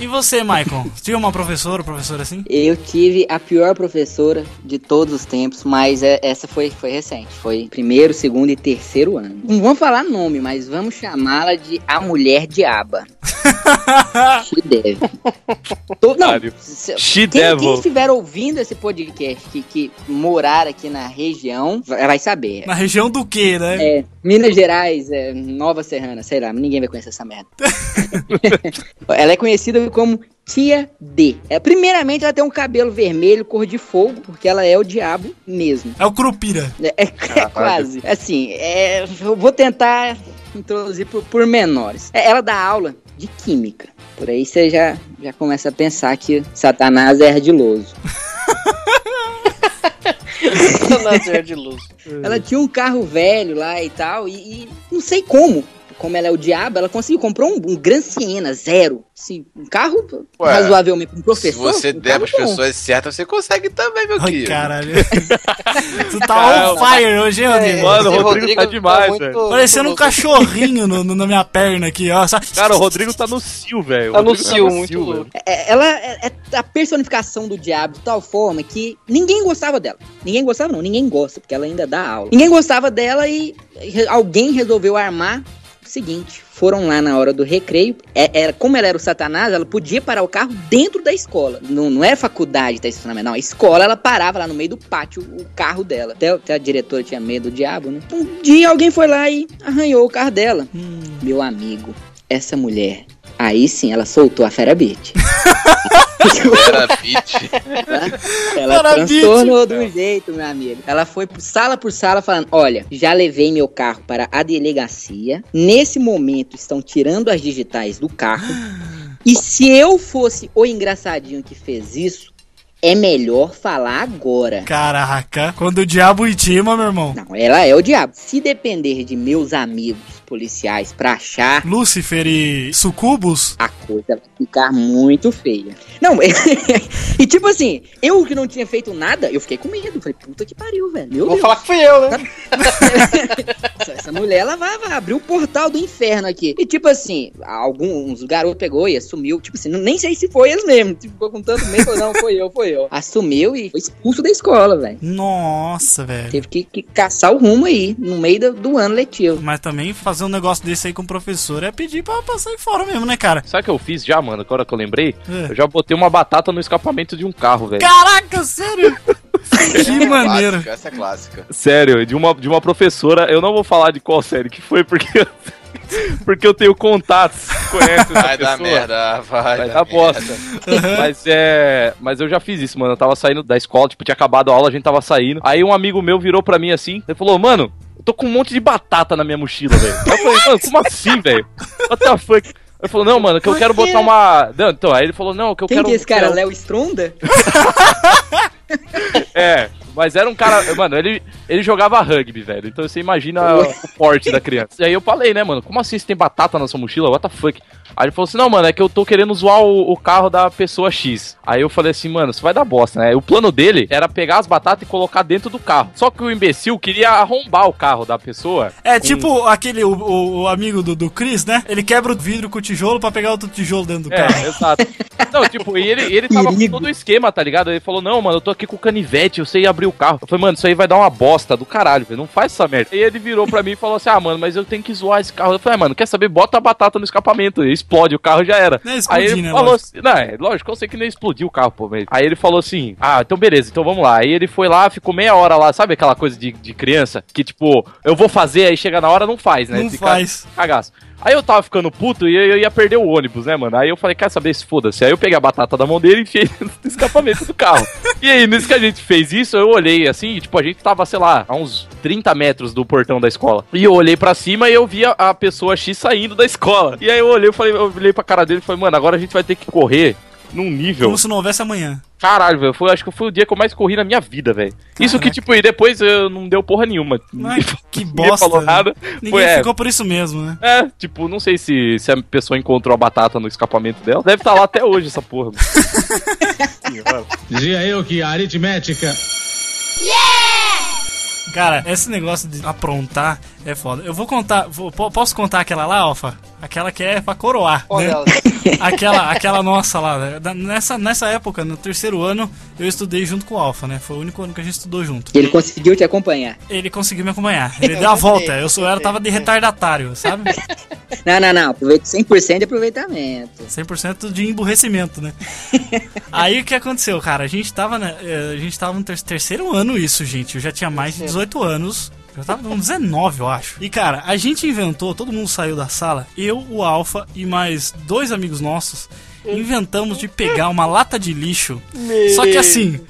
E você, Michael? Tinha uma professora ou professor assim? Eu tive a pior professora de todos os tempos, mas é- essa foi, foi recente. Foi primeiro, segundo e terceiro ano. Não vamos falar nome, mas vamos chamá-la de a mulher diaba. She deve. Tô- não, She quem, devil. quem estiver ouvindo esse podcast que, que morar aqui na região vai vai saber. Na região do quê, né? É, Minas Gerais, é, Nova Serrana, sei lá, ninguém vai conhecer essa merda. ela é conhecida como Tia D. É, primeiramente, ela tem um cabelo vermelho, cor de fogo, porque ela é o diabo mesmo. É o Curupira. É, é- é quase. Assim, é, eu vou tentar introduzir por, por menores. É, ela dá aula de química. Por aí você já, já começa a pensar que Satanás é ardiloso. Ela tinha um carro velho lá e tal, e, e não sei como. Como ela é o diabo, ela conseguiu comprar um, um Gran Siena zero. Assim, um carro Ué, razoavelmente. Um Se professor. você um der pras bom. pessoas certas, você consegue também, meu Ai, querido. caralho. tu tá on fire hoje, hein, Rodrigo? Mano, o Esse Rodrigo tá demais, velho. Parecendo um cachorrinho no, no- na minha perna aqui, ó. Cara, o Rodrigo tá no cio, velho. Tá no Rodrigo cio, muito louco. É, ela é, é a personificação do diabo de tal forma que ninguém gostava dela. Ninguém gostava, não, ninguém gosta, porque ela ainda dá aula. Ninguém gostava dela e alguém resolveu armar seguinte: foram lá na hora do recreio. É, era, como ela era o Satanás, ela podia parar o carro dentro da escola. Não, não era faculdade da estacionamento, não. A escola ela parava lá no meio do pátio o carro dela. Até, até a diretora tinha medo do diabo, né? Um dia alguém foi lá e arranhou o carro dela. Meu amigo, essa mulher. Aí sim, ela soltou a Fera Beat. Era fit. Ela Fera transtornou de um jeito, meu amigo. Ela foi por sala por sala falando: Olha, já levei meu carro para a delegacia. Nesse momento estão tirando as digitais do carro. E se eu fosse o engraçadinho que fez isso, é melhor falar agora. Caraca, quando o diabo intima, meu irmão. Não, ela é o diabo. Se depender de meus amigos policiais pra achar, Lúcifer e Sucubus? a coisa vai ficar muito feia. Não, e tipo assim, eu que não tinha feito nada, eu fiquei com medo. Falei, puta que pariu, velho. Meu Vou Deus. falar que fui eu, né? Essa- Essa mulher, ela vai, vai abrir o portal do inferno aqui. E tipo assim, alguns garotos pegou e assumiu. Tipo assim, nem sei se foi eles mesmo. Tipo, ficou com tanto medo. Não, foi eu, foi ó. Assumiu e foi expulso da escola, velho. Nossa, velho. Teve que, que caçar o rumo aí, no meio do, do ano letivo. Mas também fazer um negócio desse aí com o professor é pedir pra passar aí fora mesmo, né, cara? Sabe o que eu fiz já, mano? Agora que eu lembrei? É. Eu já botei uma batata no escapamento de um carro, velho. Caraca, sério? que maneiro. Clássica, essa é clássica. Sério, de uma, de uma professora, eu não vou falar de qual série que foi, porque. porque eu tenho contatos essa Vai dar pessoa. merda, vai, Vai dar dar bosta. mas é. Mas eu já fiz isso, mano. Eu tava saindo da escola, tipo, tinha acabado a aula, a gente tava saindo. Aí um amigo meu virou pra mim assim, ele falou, mano, eu tô com um monte de batata na minha mochila, velho. Eu falei, mano, como assim, velho? What the fuck? Ele falou, não, mano, que eu Por quero quê? botar uma. Não, então, aí ele falou, não, que eu Quem quero. que é esse cara? quero- Léo Stronda? É, mas era um cara. Mano, ele, ele jogava rugby, velho. Então você imagina o porte da criança. E aí eu falei, né, mano, como assim você tem batata na sua mochila? What the fuck? Aí ele falou assim: não, mano, é que eu tô querendo zoar o, o carro da pessoa X. Aí eu falei assim, mano, isso vai dar bosta, né? O plano dele era pegar as batatas e colocar dentro do carro. Só que o imbecil queria arrombar o carro da pessoa. É com- tipo aquele, o, o- o amigo do, do Chris, né? Ele quebra o vidro com o tijolo pra pegar outro tijolo dentro do carro. É, exato. Não, tipo, e ele, ele tava com todo o esquema, tá ligado? Ele falou, não, mano, eu tô aqui com o canivete, eu sei abrir o carro. Eu falei, mano, isso aí vai dar uma bosta do caralho, velho. Não faz essa merda. E ele virou pra mim e falou assim, ah, mano, mas eu tenho que zoar esse carro. Eu falei, ah, mano, quer saber? Bota a batata no escapamento. E explode, o carro já era. Não é explodir, aí ele né, falou lógico. assim, não, é, lógico, eu sei que nem explodiu o carro, pô. Mas... Aí ele falou assim, ah, então beleza, então vamos lá. Aí ele foi lá, ficou meia hora lá, sabe aquela coisa de, de criança? Que tipo, eu vou fazer, aí chega na hora, não faz, né? Não Fica- faz. Cagaço. Aí eu tava ficando puto e eu ia perder o ônibus, né, mano? Aí eu falei, quer saber se foda-se. Aí eu peguei a batata da mão dele e enfiei no escapamento do carro. E aí, nisso que a gente fez isso, eu olhei assim, e, tipo, a gente tava, sei lá, a uns 30 metros do portão da escola. E eu olhei pra cima e eu vi a, a pessoa X saindo da escola. E aí eu olhei, eu falei, eu olhei pra cara dele e falei, mano, agora a gente vai ter que correr num nível. Como se não houvesse amanhã. Caralho, velho. Foi, acho que foi o dia que eu mais corri na minha vida, velho. Isso que, tipo, e depois eu não deu porra nenhuma. Ai, que Ninguém bosta. falou nada. Ninguém Foi, é, ficou por isso mesmo, né? é, tipo, não sei se, se a pessoa encontrou a batata no escapamento dela. Deve estar lá até hoje essa porra. Dizia eu que a aritmética. Cara, esse negócio de aprontar é foda. Eu vou contar. vou- po- posso contar aquela lá, Alfa? Aquela que é pra coroar. Né? Aquela, aquela nossa lá. né? Nessa, nessa época, no terceiro ano, eu estudei junto com o Alfa, né? Foi o único ano que a gente estudou junto. E ele conseguiu te acompanhar. Ele conseguiu me acompanhar. Ele deu a volta. Eu, sou, eu era, tava de retardatário, sabe? Não, não, não. Aproveita 100% de aproveitamento. 100% de emburrecimento, né? Aí o que aconteceu, cara? A gente tava, né, eh, a gente tava no ter- terceiro ano isso, gente. Eu já tinha mais de 18 anos. Eu tava com 19, eu acho. E, cara, a gente inventou, todo mundo saiu da sala, eu, o Alfa e mais dois amigos nossos, inventamos de pegar uma lata de lixo. Só que assim.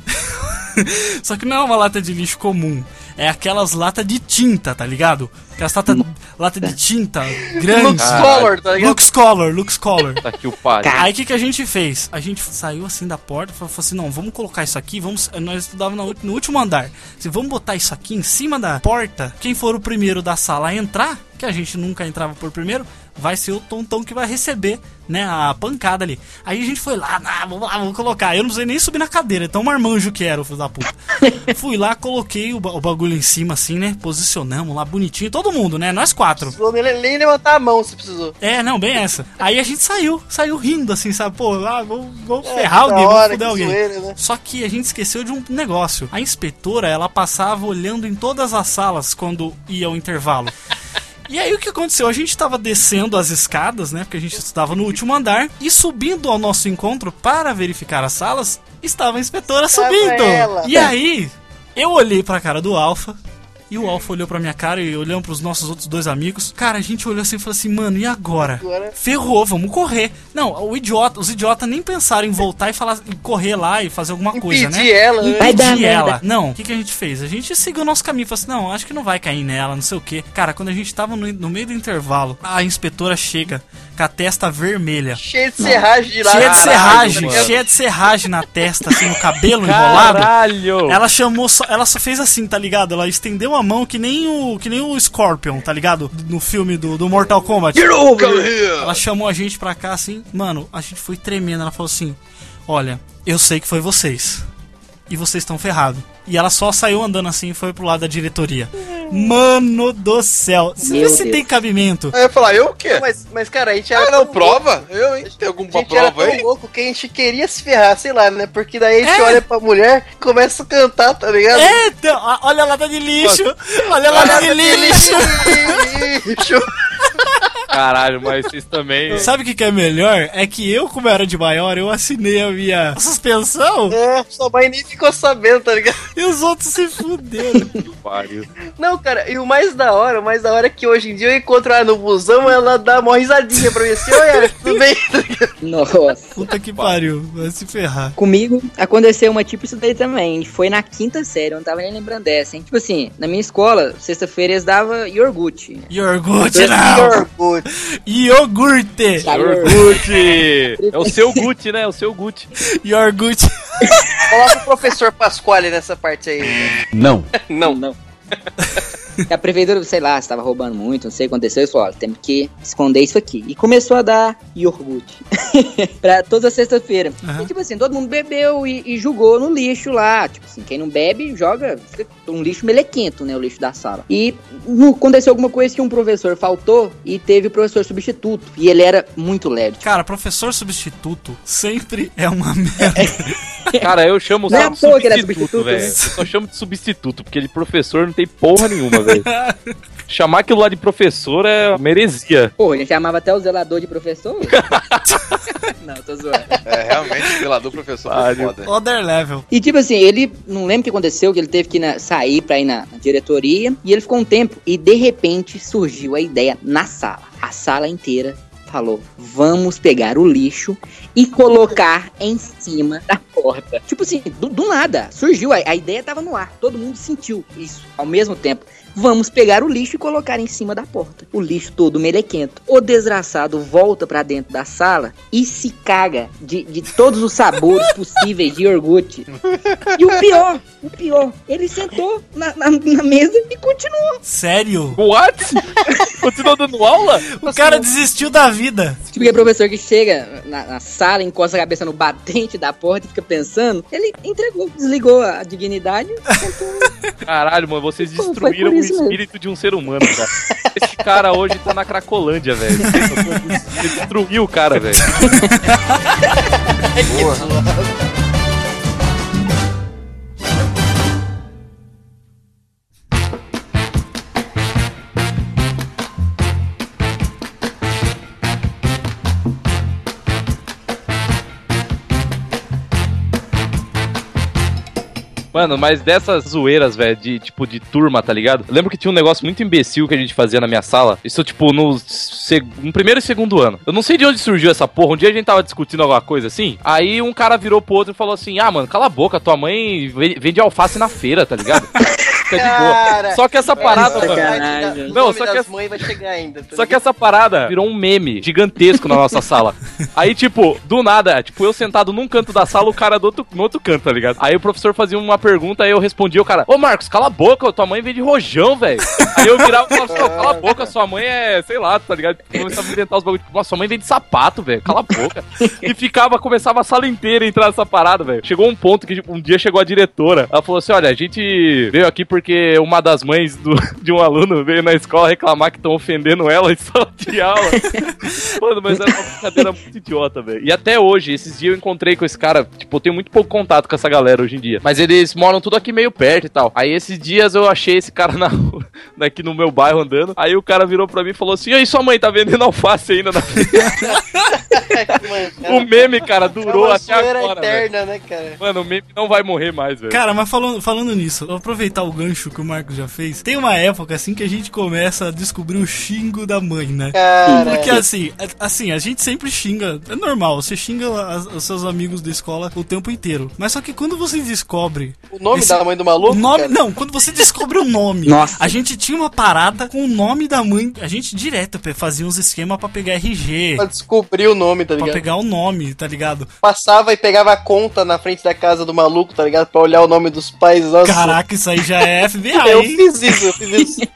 Só que não é uma lata de lixo comum. É aquelas latas de tinta, tá ligado? Aquelas lata, lata de tinta grande. Lux Color, tá ligado? Lux Color, Lux Color. Tá aqui o pai. Aí o que, que a gente fez? A gente saiu assim da porta e falou assim: não, vamos colocar isso aqui. Vamos, nós estudávamos no, no último andar. Se vamos botar isso aqui em cima da porta, quem for o primeiro da sala a entrar, que a gente nunca entrava por primeiro, vai ser o tontão que vai receber, né, a pancada ali. Aí a gente foi lá, nah, vamos lá, vamos colocar. Eu não precisei nem subir na cadeira, tão marmanjo que era o filho da puta. Fui lá, coloquei o, ba- o bagulho em cima assim, né, posicionamos lá bonitinho, todo mundo, né, nós quatro. Nem, nem levantar a mão se precisou. É, não, bem essa. Aí a gente saiu, saiu rindo assim, sabe? Pô, ah, vamos, vamos É, ferrar alguém, vamos que alguém. zoeira, né? Só que a gente esqueceu de um negócio. A inspetora, ela passava olhando em todas as salas quando ia ao intervalo. E aí o que aconteceu? A gente tava descendo as escadas, né? Porque a gente estava no último andar. E subindo ao nosso encontro para verificar as salas, estava a inspetora subindo. ela. E aí, eu olhei pra cara do Alfa. E o Alfa olhou pra minha cara e olhando pros nossos outros dois amigos. Cara, a gente olhou assim e falou assim, mano, e agora? Agora- Ferrou, vamos correr. Não, o idiota, os idiotas nem pensaram em voltar e falar, e correr lá e fazer alguma coisa, né? Impedir ela, né? Vai dar Impedir ela. Não, o que, que a gente fez? A gente seguiu o nosso caminho. Falou assim: não, acho que não vai cair nela, não sei o que. Cara, quando a gente tava no, no meio do intervalo, a inspetora chega com a testa vermelha. Cheio de serragem de lá. Cheia de Caralho, serragem, mano. cheia de serragem na testa, assim, no cabelo enrolado. Caralho! Ela chamou só, ela só fez assim, tá ligado? Ela estendeu a mão que nem o, que nem o Scorpion, tá ligado? No filme do, do Mortal Kombat. Ela chamou a gente pra cá assim, mano, a gente foi tremendo. Ela falou assim: Olha, eu sei que foi vocês. E vocês estão ferrados. E ela só saiu andando assim e foi pro lado da diretoria. Mano do céu. Você vê se tem cabimento. Aí eu ia falar, eu o quê? Mas, mas, cara, a gente era Ah, não, prova? Eu, hein? Tem louco- alguma a gente era prova tão aí? louco que a gente queria se ferrar, sei lá, né? Porque daí a gente É. olha pra mulher e começa a cantar, tá ligado? É, então, olha a lata de lixo. Olha a lata de lixo. Lixo. Caralho, mas vocês também. Sabe o que, que é melhor? É que eu, como era de maior, eu assinei a minha suspensão É, sua mãe nem ficou sabendo, tá ligado? e os outros se fuderam. Pariu. Não, cara, e o mais da hora, o mais da hora é que hoje em dia eu encontro ela no busão, ela dá uma risadinha pra mim assim, oi, Alex, tudo bem? Nossa. Puta que pariu, vai se ferrar. Comigo aconteceu uma tipo isso daí também. Foi na quinta série, eu não tava nem lembrando dessa, hein? Tipo assim, na minha escola, sexta-feira eles davam iogurte. Iogurte não! orgulho. Iogurte! Gucci! É o seu Gucci, né? É o seu Gucci. Iogurte. Coloca o professor Pasquale nessa parte aí. né? Não. Não. Não. A prefeitura, sei lá, estava roubando muito, não sei o que aconteceu. Eles falaram, temos que esconder isso aqui. E começou a dar iogurte. pra toda sexta-feira. Aham. E tipo assim, todo mundo bebeu e, e jogou no lixo lá. Tipo assim, quem não bebe, joga fica um lixo melequento, né? O lixo da sala. E aconteceu alguma coisa que um professor faltou e teve o professor substituto. E ele era muito lerdo. Cara, professor substituto sempre é uma merda. Cara, eu chamo Não é só à de toa que ele é substituto, velho. né? Eu só chamo de substituto, porque de professor não tem porra nenhuma, velho. Chamar aquilo lá de professor é uma heresia. Pô, a gente chamava até o zelador de professor. não, tô zoando. É, realmente, zelador professor foi Pariu. foda. Other level. E tipo assim, ele não lembro o que aconteceu, que ele teve que na- sair pra ir na, na diretoria. E ele ficou um tempo. E de repente surgiu a ideia na sala. A sala inteira falou: vamos pegar o lixo e colocar em cima da porta. Tipo assim, do, do nada. Surgiu, a, a ideia tava no ar. Todo mundo sentiu isso ao mesmo tempo. Vamos pegar o lixo e colocar em cima da porta. O lixo todo melequento. O desgraçado volta pra dentro da sala e se caga de, de todos os sabores possíveis de iogurte. E o pior, o pior, ele sentou na, na- na mesa e continuou. Sério? What? Continuou dando aula? O cara desistiu da vida. Tipo, aquele professor que chega na, na sala, encosta a cabeça no batente da porta e fica pensando. Ele entregou, desligou a dignidade. sentou. Caralho, mano, vocês por destruíram o isso mesmo. espírito de um ser humano, cara. Esse cara hoje tá na Cracolândia, velho. Você destruiu o cara, velho. Mano, mas dessas zoeiras, velho, de tipo de turma, tá ligado? Eu lembro que tinha um negócio muito imbecil que a gente fazia na minha sala. Isso, tipo, no, no primeiro e segundo ano. Eu não sei de onde surgiu essa porra. Um dia a gente tava discutindo alguma coisa assim. Aí um cara virou pro outro e falou assim: Ah, mano, cala a boca, tua mãe ve- vende alface na feira, tá ligado? Fica de boa. Só que essa parada, Olha, mano. Não, só que das é- mães vai chegar ainda. tá Só que essa parada virou um meme gigantesco na nossa sala. Aí, tipo, do nada, tipo, eu sentado num canto da sala, o cara do outro, no outro canto, tá ligado? Aí o professor fazia uma pergunta, aí eu respondia, o cara, ô Marcos, cala a boca, tua mãe vem de rojão, velho. Aí eu virava e falava, "Ô, cala a boca, sua mãe é, sei lá, tá ligado? Começava a inventar os bagulhos, tipo, "Nossa, sua mãe vem de sapato, velho, cala a boca. E ficava, começava a sala inteira a entrar nessa parada, velho. Chegou um ponto que, tipo, um dia chegou a diretora, ela falou assim, olha, a gente veio aqui porque uma das mães do- de um aluno veio na escola reclamar que estão ofendendo ela em sala de aula. Mano, mas era uma brincadeira muito idiota, velho. E até hoje, esses dias eu encontrei com esse cara, tipo, eu tenho muito pouco contato com essa galera hoje em dia. Mas eles moram tudo aqui meio perto e tal. Aí esses dias eu achei esse cara na rua, daqui no meu bairro andando. Aí o cara virou pra mim e falou assim: E aí, sua mãe tá vendendo alface ainda na O meme, cara, durou é até agora. eterna, né, cara? Mano, o meme não vai morrer mais, velho. Cara, mas falando, falando nisso, vou aproveitar o gancho que o Marcos já fez. Tem uma época assim que a gente começa a descobrir o xingo da mãe, né? Cara, Porque assim, a- assim, a gente sempre xinga, é normal, você xinga as- os seus amigos da escola o tempo inteiro. Mas só que quando você descobre o nome esse- da mãe do maluco, nome, não, quando você descobre o nome. Nossa. A gente tinha uma parada com o nome da mãe. A gente direto fazia uns esquemas pra pegar RG, pra descobrir o nome, tá pra ligado? pegar o nome, tá ligado? Passava e pegava a conta na frente da casa do maluco, tá ligado? Pra olhar o nome dos pais. Nossa, Caraca, isso aí já é FBI, eu fiz isso, eu fiz isso.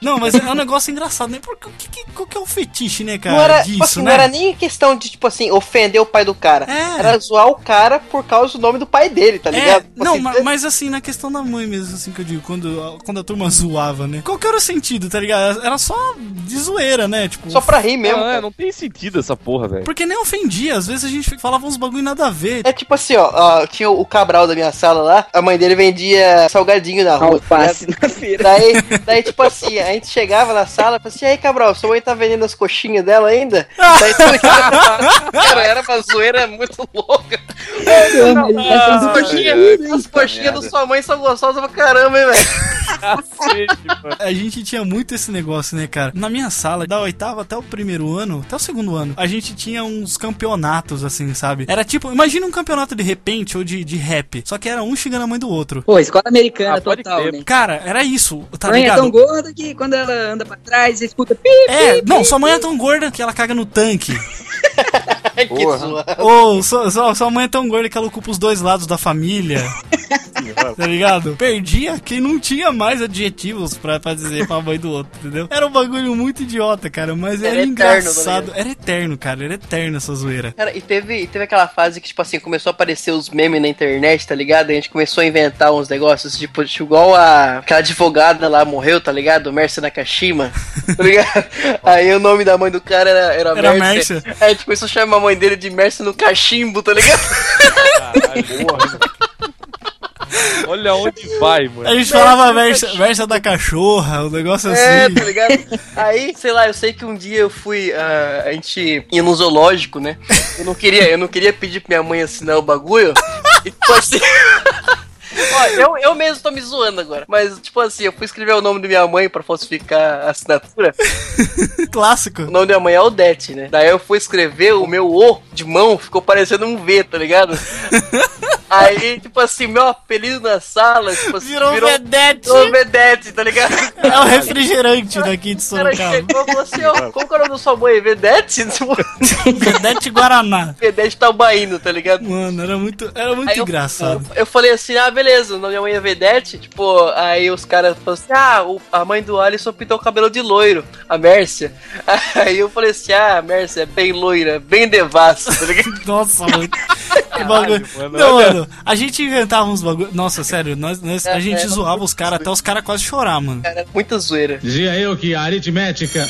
Não, mas é um negócio engraçado, né? Porque o que, que qual que é o fetiche, né, cara? Não era, disso, tipo assim, né? não era nem questão de, tipo assim, ofender o pai do cara. É. Era zoar o cara por causa do nome do pai dele, tá É, ligado? Tipo não, assim, ma- mas assim, na questão da mãe mesmo, assim que eu digo, quando, quando a turma zoava, né? Qual que era o sentido, tá ligado? Era só de zoeira, né? Tipo, Só pra rir mesmo. Não, é, cara. não tem sentido essa porra, velho. porque nem ofendia, às vezes a gente falava uns bagulho nada a ver. É tipo assim, ó, ó, tinha o Cabral da minha sala lá, a mãe dele vendia salgadinho na rua. Alface ligado? na feira. Daí, daí, tipo assim, a gente chegava na sala e falava assim, e aí, Cabral, sua mãe tá vendendo as coxinhas dela ainda? Daí, tá? Cara, era uma zoeira muito louca. As coxinhas, as coxinhas da sua mãe são gostosas pra caramba, hein, velho? A gente tinha muito esse negócio, né, cara? Na minha sala, da oitava até o primeiro ano, até o segundo ano, a gente tinha uns campeonatos, assim, sabe? Era tipo, imagina um campeonato de repente ou de, de rap, só que era um xingando a mãe do outro. Pô, escola americana Ah, total, crer. né? Cara, era isso, tá mãe é ligado? tão gorda que quando ela anda pra trás, você escuta pi, É, não, sua mãe é tão gorda que ela caga no tanque. que. Ou sua, sua, sua mãe é tão gorda que ela ocupa os dois lados da família. tá ligado? Perdia quem não tinha mais adjetivos pra, pra dizer pra mãe do outro, entendeu? Era um bagulho muito idiota, cara, mas era, Era engraçado. tá era eterno, cara, era eterno essa zoeira. Cara, e teve, e teve aquela fase que, tipo assim, começou a aparecer os memes na internet, tá ligado? A gente começou a inventar uns negócios, tipo, tipo, igual a, aquela advogada lá morreu, tá ligado? Mércia Nakashima, tá ligado? Aí o nome da mãe do cara era, era, Era Mércia. Mércia. Aí a gente começou a chamar a mãe dele de Mércia no cachimbo, tá ligado? Caralho, porra. Olha onde vai, mano. A gente falava versa, versa da cachorra, um negócio É, assim. tá ligado? Aí, sei lá, eu sei que um dia eu fui. ah, a gente ia no zoológico, né? Eu não queria, eu não queria pedir pra minha mãe assinar o bagulho. E tipo assim. Ó, eu, eu mesmo tô me zoando agora. Mas, tipo assim, eu fui escrever o nome da minha mãe pra falsificar a assinatura. Clássico. O nome da minha mãe é Odete, né? Daí eu fui escrever o meu O de mão, ficou parecendo um V, tá ligado? Aí, tipo assim, meu apelido na sala, tipo assim, Virou vedete. virou Vedete, tá ligado? É o refrigerante daqui de O cara Sorocaba. chegou e falou assim, ó, como que é o nome da sua mãe? Vedete? Tipo, Vedete Guaraná. Vedete Tabaíno, tá ligado? Mano, era muito, era muito Aí eu- engraçado. Eu falei assim, ah, beleza, o nome da mãe é Vedete. Tipo, aí os caras falaram assim, ah, o- a mãe do Alisson pintou o cabelo de loiro, a Mércia. Aí eu falei assim, ah, a Mércia é bem loira, bem devassa, tá ligado? Nossa, mano. Bagulho. mano, Não, mano, a gente inventava uns bagulho. Nossa, sério, nós, nós- a É, gente é, zoava os caras até os caras quase chorar, mano. Cara, muita zoeira. Dizia eu que a aritmética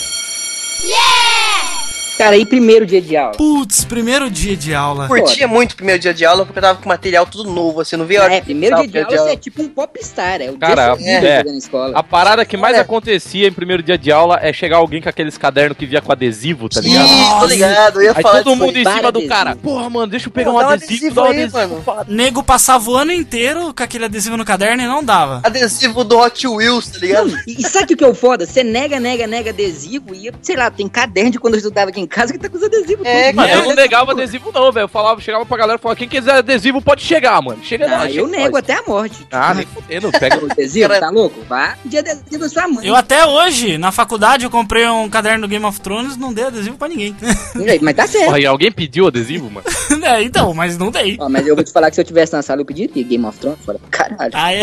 Cara, e primeiro dia de aula? Putz, primeiro dia de aula. Curtia muito o primeiro dia de aula porque eu tava com material tudo novo, assim, não via hora É, primeiro dia de aula você é tipo um popstar, é o Cara, Bieber é. jogando na escola. A parada que mais Olha. acontecia em primeiro dia de aula é chegar alguém com aqueles cadernos que via com adesivo, tá ligado? Isso, tô ligado, eu ia Aí falar todo mundo aí. em cima do adesivo. cara. Porra, mano, deixa eu pegar Pô, um dá um adesivo, adesivo dá um aí, adesivo. mano. pá. Nego passava o ano inteiro com aquele adesivo no caderno e não dava. Adesivo do Hot Wheels, tá ligado? E, e sabe o que é o foda? Você nega, nega, nega adesivo e, sei lá, tem caderno de quando eu estudava aqui em casa que tá com os adesivos É, tudo. Mano, eu não negava adesivo não, velho. Eu falava, chegava pra galera e falava, quem quiser adesivo pode chegar, mano. Chega Ah, lá, eu nego nós. até a morte. Ah, nem fudendo, pega O adesivo, tá louco? Vá de adesivo da sua mãe. Eu até hoje, na faculdade, eu comprei um caderno do Game of Thrones não dei adesivo pra ninguém. Mas tá certo. Porra, e alguém pediu adesivo, mano? é, então, mas não dei. Ó, mas eu vou te falar que se eu tivesse na sala eu pediria Game of Thrones fora pra caralho. Ah, é.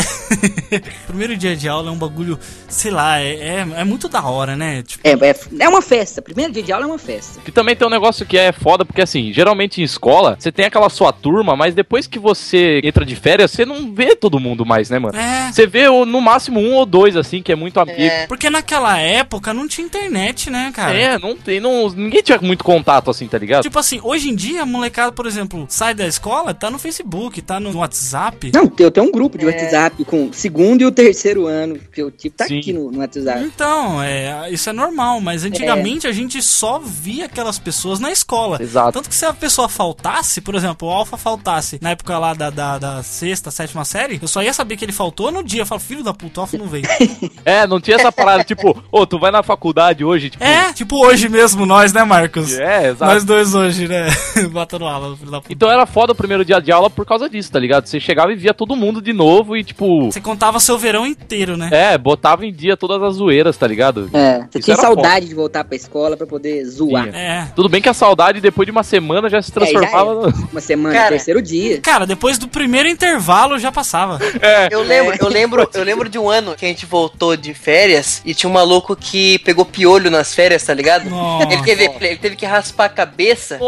Primeiro dia de aula é um bagulho, sei lá, é, é, é muito da hora, né? Tipo, É, é, é uma festa. Primeiro dia de aula é uma festa. E também tem um negócio que é foda, porque assim, geralmente em escola, você tem aquela sua turma, mas depois que você entra de férias, você não vê todo mundo mais, né, mano? é. Você vê o- no máximo um ou dois, assim, que é muito amigo. É. Porque naquela época não tinha internet, né, cara? É, não tem, não, ninguém tinha muito contato assim, tá ligado? Tipo assim, hoje em dia a molecada, por exemplo, sai da escola, tá no Facebook, tá no WhatsApp. Não, eu tenho um grupo de É. WhatsApp com o segundo e o terceiro ano, que eu tipo tá Sim. aqui no, no WhatsApp. Então, é, isso é normal, mas antigamente a gente só via aquelas pessoas na escola. Exato. Tanto que se a pessoa faltasse, por exemplo, o Alpha faltasse na época lá da, da, da sexta, sétima série, eu só ia saber que ele faltou no dia. Eu falo, filho da puta, o Alpha não veio. É, não tinha essa parada, tipo, ô, tu vai na faculdade hoje, tipo. é, tipo hoje mesmo, nós, né, Marcos? É, exato. Nós dois hoje, né? Batendo aula, filho da puta. Então era foda o primeiro dia de aula por causa disso, tá ligado? Você chegava e via todo mundo de novo e, tipo. Você contava seu verão inteiro, né? É, botava em dia todas as zoeiras, tá ligado? É, você Isso tinha saudade de voltar pra escola pra poder zoar. É. Tudo bem que a saudade, depois de uma semana, já se transformava no. Uma semana, Cara. terceiro dia. Cara, depois do primeiro intervalo já passava. Eu lembro, eu lembro, eu lembro de um ano que a gente voltou de férias e tinha um maluco que pegou piolho nas férias, tá ligado? Nossa. Ele teve, ele teve que raspar a cabeça.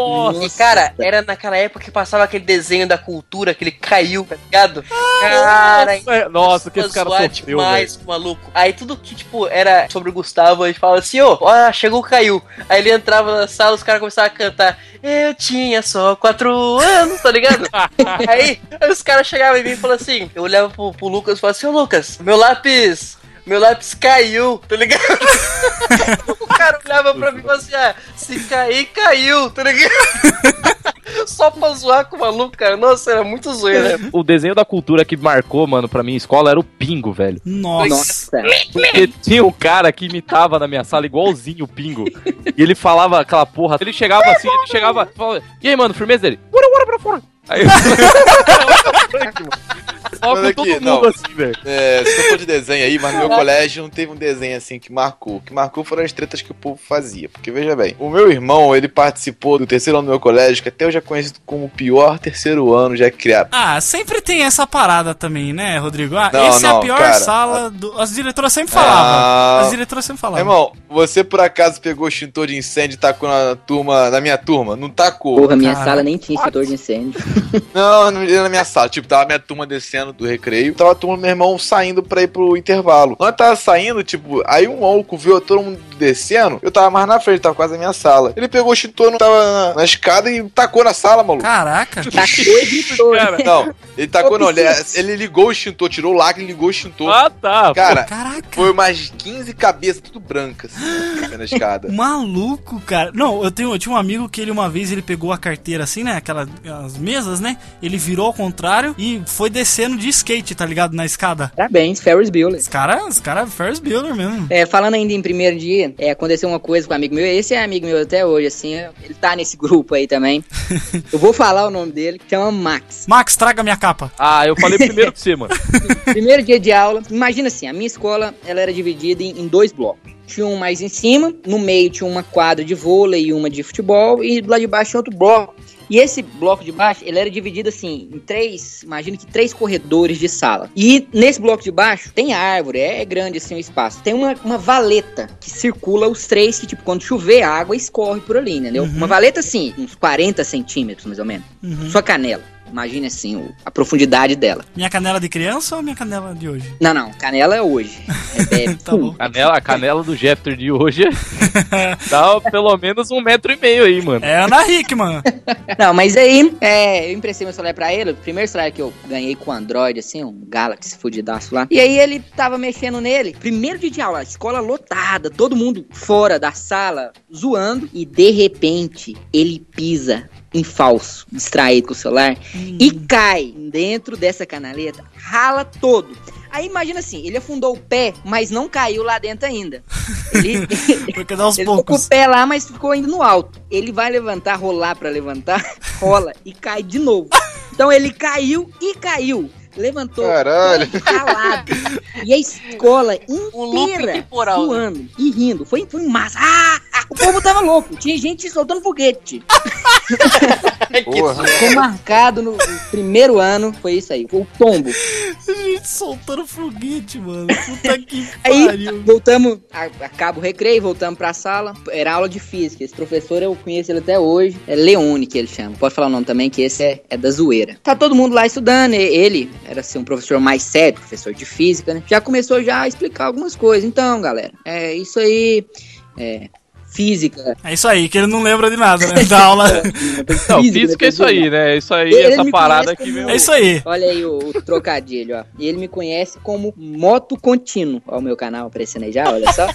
E, cara, era naquela época que passava aquele desenho da cultura que ele caiu, tá ligado? Cara, Nossa, Nossa, que esse cara sofreu, demais, maluco. Aí tudo que, tipo, era sobre o Gustavo, a gente falava assim, ô, ó, chegou o Caiu. Aí ele entrava na sala, os caras começavam a cantar, eu tinha só quatro anos, tá ligado? aí, aí os caras chegavam em mim e falavam assim, eu olhava pro, pro Lucas e falava assim, ô Lucas, meu lápis... Meu lápis caiu, tá ligado? o cara olhava pra mim e falava assim, ah, se cair, caiu, tá ligado? Só pra zoar com o maluco, cara. Nossa, era muito zoeira. O desenho da cultura que marcou, mano, pra minha escola era o Pingo, velho. Nossa. Nossa. Porque tinha um cara que imitava na minha sala igualzinho o Pingo. E ele falava aquela porra. Ele chegava assim, ele chegava. Falava, e aí, mano, firmeza dele? Bora, bora pra fora. Aí. Só Mano, com todo aqui, mundo não. assim, velho. É, você falou de desenho aí, mas no meu colégio não teve um desenho assim que marcou. O que marcou foram as tretas que o povo fazia. Porque veja bem, o meu irmão, ele participou do terceiro ano do meu colégio, que até hoje é conhecido como o pior terceiro ano já criado. Ah, sempre tem essa parada também, né, Rodrigo? Ah, Não, essa é a não, pior cara. sala do... As diretoras sempre falavam. Ah. As diretoras sempre falavam. Irmão, você por acaso pegou o extintor de incêndio e tacou na turma, na minha turma? Não tacou. Porra, minha sala nem tinha extintor de incêndio. Não, não era na minha sala. Tipo, tava minha turma descendo do recreio. Tava a turma do meu irmão saindo pra ir pro intervalo. Nós tava saindo, tipo, aí um maluco viu todo mundo descendo. Eu tava mais na frente, tava quase na minha sala. Ele pegou o extintor, não tava na, na escada e tacou na sala, maluco. Caraca. Tacou e gritou. Cara, Não, ele tacou, não, ele, Piscina. ele ligou o extintor, tirou o lacre e ligou o extintor. Ah, tá. Cara, Caraca. foi umas 15 cabeças, tudo brancas, assim, na escada. Maluco, cara. Não, eu, tenho, eu tinha um amigo que ele uma vez ele pegou a carteira assim, né? Aquelas as mesas, né? Ele virou ao contrário e foi descendo de skate, tá ligado? Na escada. Parabéns, Ferris Bueller. Os caras, os cara, first builder mesmo. É, falando ainda em primeiro dia, é, aconteceu uma coisa com um amigo meu. Esse é amigo meu até hoje, assim. Ele tá nesse grupo aí também. Eu vou falar o nome dele, chama Max. Max, traga minha capa. Ah, eu falei primeiro que você, mano. Primeiro dia de aula, imagina assim, a minha escola, ela era dividida em, em dois blocos. Tinha um mais em cima, no meio tinha uma quadra de vôlei e uma de futebol, e do lado de baixo tinha outro bloco. E esse bloco de baixo, ele era dividido assim, em três, imagina que três corredores de sala. E nesse bloco de baixo tem árvore, é grande assim o espaço. Tem uma, uma valeta que circula os três, que tipo, quando chover, a água escorre por ali, entendeu? Uma valeta assim, uns 40 centímetros mais ou menos. Sua canela. Imagine assim, a profundidade dela. Minha canela de criança ou minha canela de hoje? Não, não, canela é hoje. É, é Tá. Canela, a canela do Jeffter de hoje dá pelo menos um metro e meio aí, mano. É Ana Hickman. Não, mas aí, é, eu emprestei meu celular pra ele, o primeiro celular que eu ganhei com Android, assim, um Galaxy fudidaço lá. E aí ele tava mexendo nele, primeiro dia de aula, escola lotada, todo mundo fora da sala, zoando, e de repente ele pisa em falso, distraído com o celular, e cai dentro dessa canaleta, rala todo. Aí imagina assim, ele afundou o pé, mas não caiu lá dentro ainda. Ele, Porque dá aos ele ficou com poucos. o pé lá, mas ficou ainda no alto. Ele vai levantar, rolar pra levantar, rola e cai de novo. Então ele caiu e caiu. Levantou Caralho. todo ralado. E a escola Um inteira né? zoando e rindo. Foi, foi massa. Ah, ah, o povo tava louco. Tinha gente soltando foguete. Porra. Ficou marcado no primeiro ano. Foi isso aí. Foi o tombo. Gente soltando foguete, mano. Puta que Aí pariu. voltamos, acaba o recreio, voltamos pra sala. Era aula de física. Esse professor eu conheço ele até hoje. É Leone que ele chama. Pode falar o nome também, que esse é, é da zoeira. Tá todo mundo lá estudando. Ele era assim, um professor mais sério, professor de física, né? Já começou já a explicar algumas coisas. Então, galera, é isso aí. É. Física. É isso aí, que ele não lembra de nada, né? Da aula. Não, física é isso aí, né? Isso aí, Ele essa parada aqui, como- meu. É isso aí. Olha aí o, o trocadilho, ó. E ele me conhece como Moto Contínuo. Ó, o meu canal aparecendo aí já, olha só.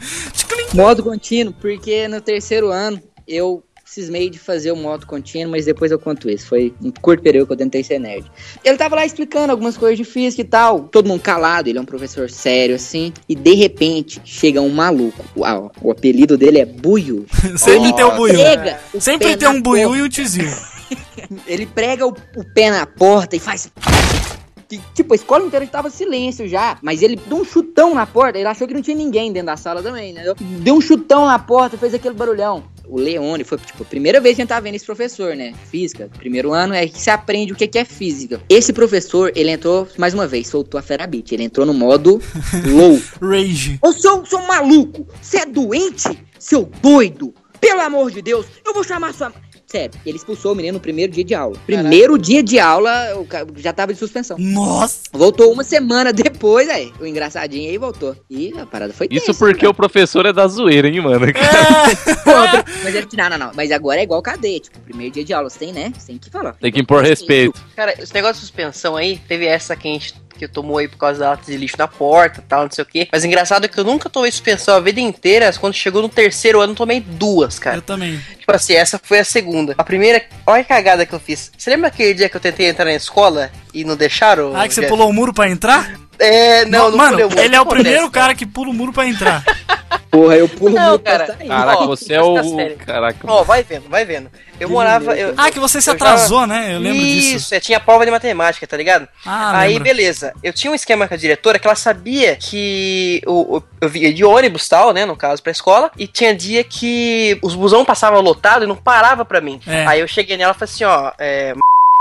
moto Contínuo, porque no terceiro ano eu cismei de fazer o moto contínuo, mas depois eu conto isso. Foi um curto período que eu tentei ser nerd. Ele tava lá explicando algumas coisas de física e tal. Todo mundo calado, ele é um professor sério, assim. E de repente chega um maluco. Uau, o apelido dele é Buiu. Sempre tem um buiu. Sempre tem um buiu e um tizinho. Ele prega o, o pé na porta e faz. Que, Tipo, a escola inteira tava silêncio já. Mas ele deu um chutão na porta. Ele achou que não tinha ninguém dentro da sala também, né? Deu um chutão na porta, fez aquele barulhão. o Leone foi, tipo, a primeira vez que a gente tá vendo esse professor, né? Física. Primeiro ano é que você aprende o que é física. Esse professor, ele entrou, mais uma vez, soltou a Ferabit. Ele entrou no modo low. Rage. Ô, seu, seu maluco, você é doente? Seu doido? Pelo amor de Deus, eu vou chamar sua... Sério, ele expulsou o menino no primeiro dia de aula. Primeiro dia de aula, o ca- já tava de suspensão. Nossa! Voltou uma semana depois, aí, o engraçadinho aí voltou. E a parada foi Isso tensa, porque o professor é da zoeira, hein, mano? Contra. Mas ele, não, não, não. Mas agora é igual cadeia. Tipo, primeiro dia de aula, você tem, né? Você tem que falar. Tem que impor respeito. Cara, esse negócio de suspensão aí, teve essa que a gente que tomou aí por causa da lata de lixo na porta tal, não sei o quê. Mas engraçado é que eu nunca tomei suspensão a vida inteira. Quando chegou no terceiro ano, eu tomei duas, cara. Eu também. Tipo assim, essa foi a segunda. A primeira, olha a cagada que eu fiz. Você lembra aquele dia que eu tentei entrar na escola e não deixaram? Ah, que você pulou o muro pra entrar? É, não, não Mano, muro. ele é o primeiro cara que pula o muro pra entrar. Porra, eu pulo Não, muito pra cara. sair. Caraca, Ó, você é o. Caraca. Ó, vai vendo, vai vendo. Eu morava. Eu, Ah, que você se eu já- atrasou, né? Eu lembro Isso, disso. é, tinha prova de matemática, tá ligado? Ah, Aí, lembro. beleza. Eu tinha um esquema com a diretora que ela sabia que o, o- eu via de ônibus tal, né? No caso, pra escola. E tinha dia que os busão passavam lotado e não parava pra mim. É. Aí eu cheguei nela e falei assim: ó, é.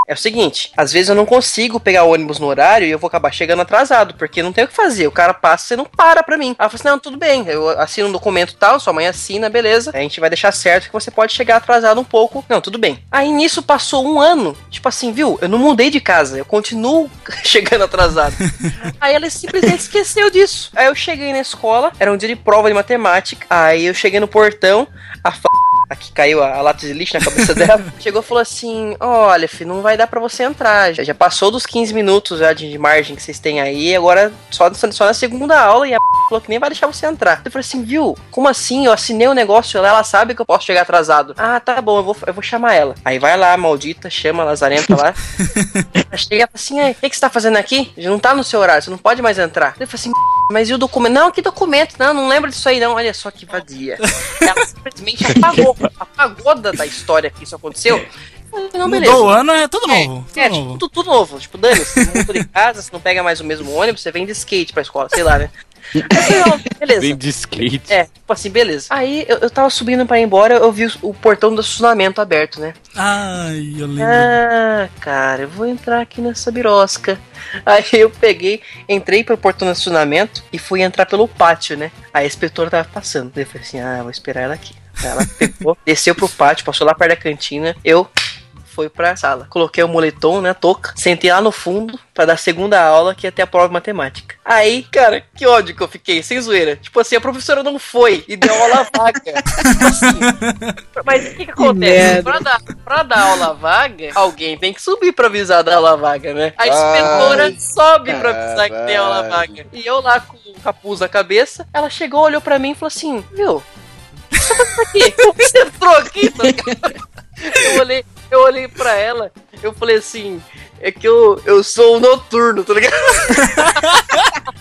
É o seguinte, às vezes eu não consigo pegar ônibus no horário e eu vou acabar chegando atrasado, porque não tem o que fazer. O cara passa e não para pra mim. Ela falou assim: não, tudo bem, eu assino um documento tal, sua mãe assina, beleza. A gente vai deixar certo que você pode chegar atrasado um pouco. Não, tudo bem. Aí nisso passou um ano, tipo assim, viu? Eu não mudei de casa, eu continuo chegando atrasado. Aí ela simplesmente esqueceu disso. Aí eu cheguei na escola, era um dia de prova de matemática. Aí eu cheguei no portão, a f... Aqui caiu a, a lata de lixo na cabeça dela. Chegou e falou assim: Olha, filho, não vai dar pra você entrar. Já, já passou dos 15 minutos já de, de margem que vocês têm aí. Agora só, só na segunda aula e a falou que nem vai deixar você entrar. Eu falei assim: Viu? Como assim? Eu assinei o negócio lá, ela sabe que eu posso chegar atrasado. Ah, tá bom, eu vou, eu vou chamar ela. Aí vai lá, maldita, chama a Lazarenta lá. Aí Chega e fala assim: "Ei, O que, que você tá fazendo aqui? Já não tá no seu horário, você não pode mais entrar. Eu falei assim: mas e o documento? Não, que documento? Não, não lembro disso aí, não. Olha só que vadia. Ela simplesmente apagou, apagou da, da história que isso aconteceu. Não. Mudou o ano, é tudo novo. Tudo É, novo. tipo, tudo, tudo novo. Tipo, você muda de casa, você não pega mais o mesmo ônibus, você vem de skate pra escola, sei lá, né? Eu falei, não, beleza. Vem de skate. É, tipo assim, beleza. Aí eu, eu tava subindo pra ir embora, eu vi o, o portão do estacionamento aberto, né? Ai, eu lembro. Ah, cara, eu vou entrar aqui nessa birosca. Aí eu peguei, entrei pro portão do estacionamento e fui entrar pelo pátio, né? Aí a inspetora tava passando. Eu falei assim: ah, vou esperar ela aqui. Aí ela pegou, desceu pro pátio, passou lá perto da cantina. Eu fui pra sala. Coloquei o moletom, né, touca. Sentei lá no fundo pra dar a segunda aula, que ia ter a prova de matemática. Aí, cara, que ódio que eu fiquei, sem zoeira. Tipo assim, a professora não foi e deu aula vaga. tipo assim. Mas o que que acontece? merda. pra, dar, pra dar aula vaga, alguém tem que subir pra avisar da aula vaga, né? A inspetora Ai, sobe pra avisar que tem aula vaga. E eu lá com o capuz na cabeça, ela chegou, olhou pra mim e falou assim, viu? Que tá aqui? Como que você entrou aqui? tá? Eu olhei, eu olhei pra ela, eu falei assim, é que eu, eu sou um noturno, tá ligado?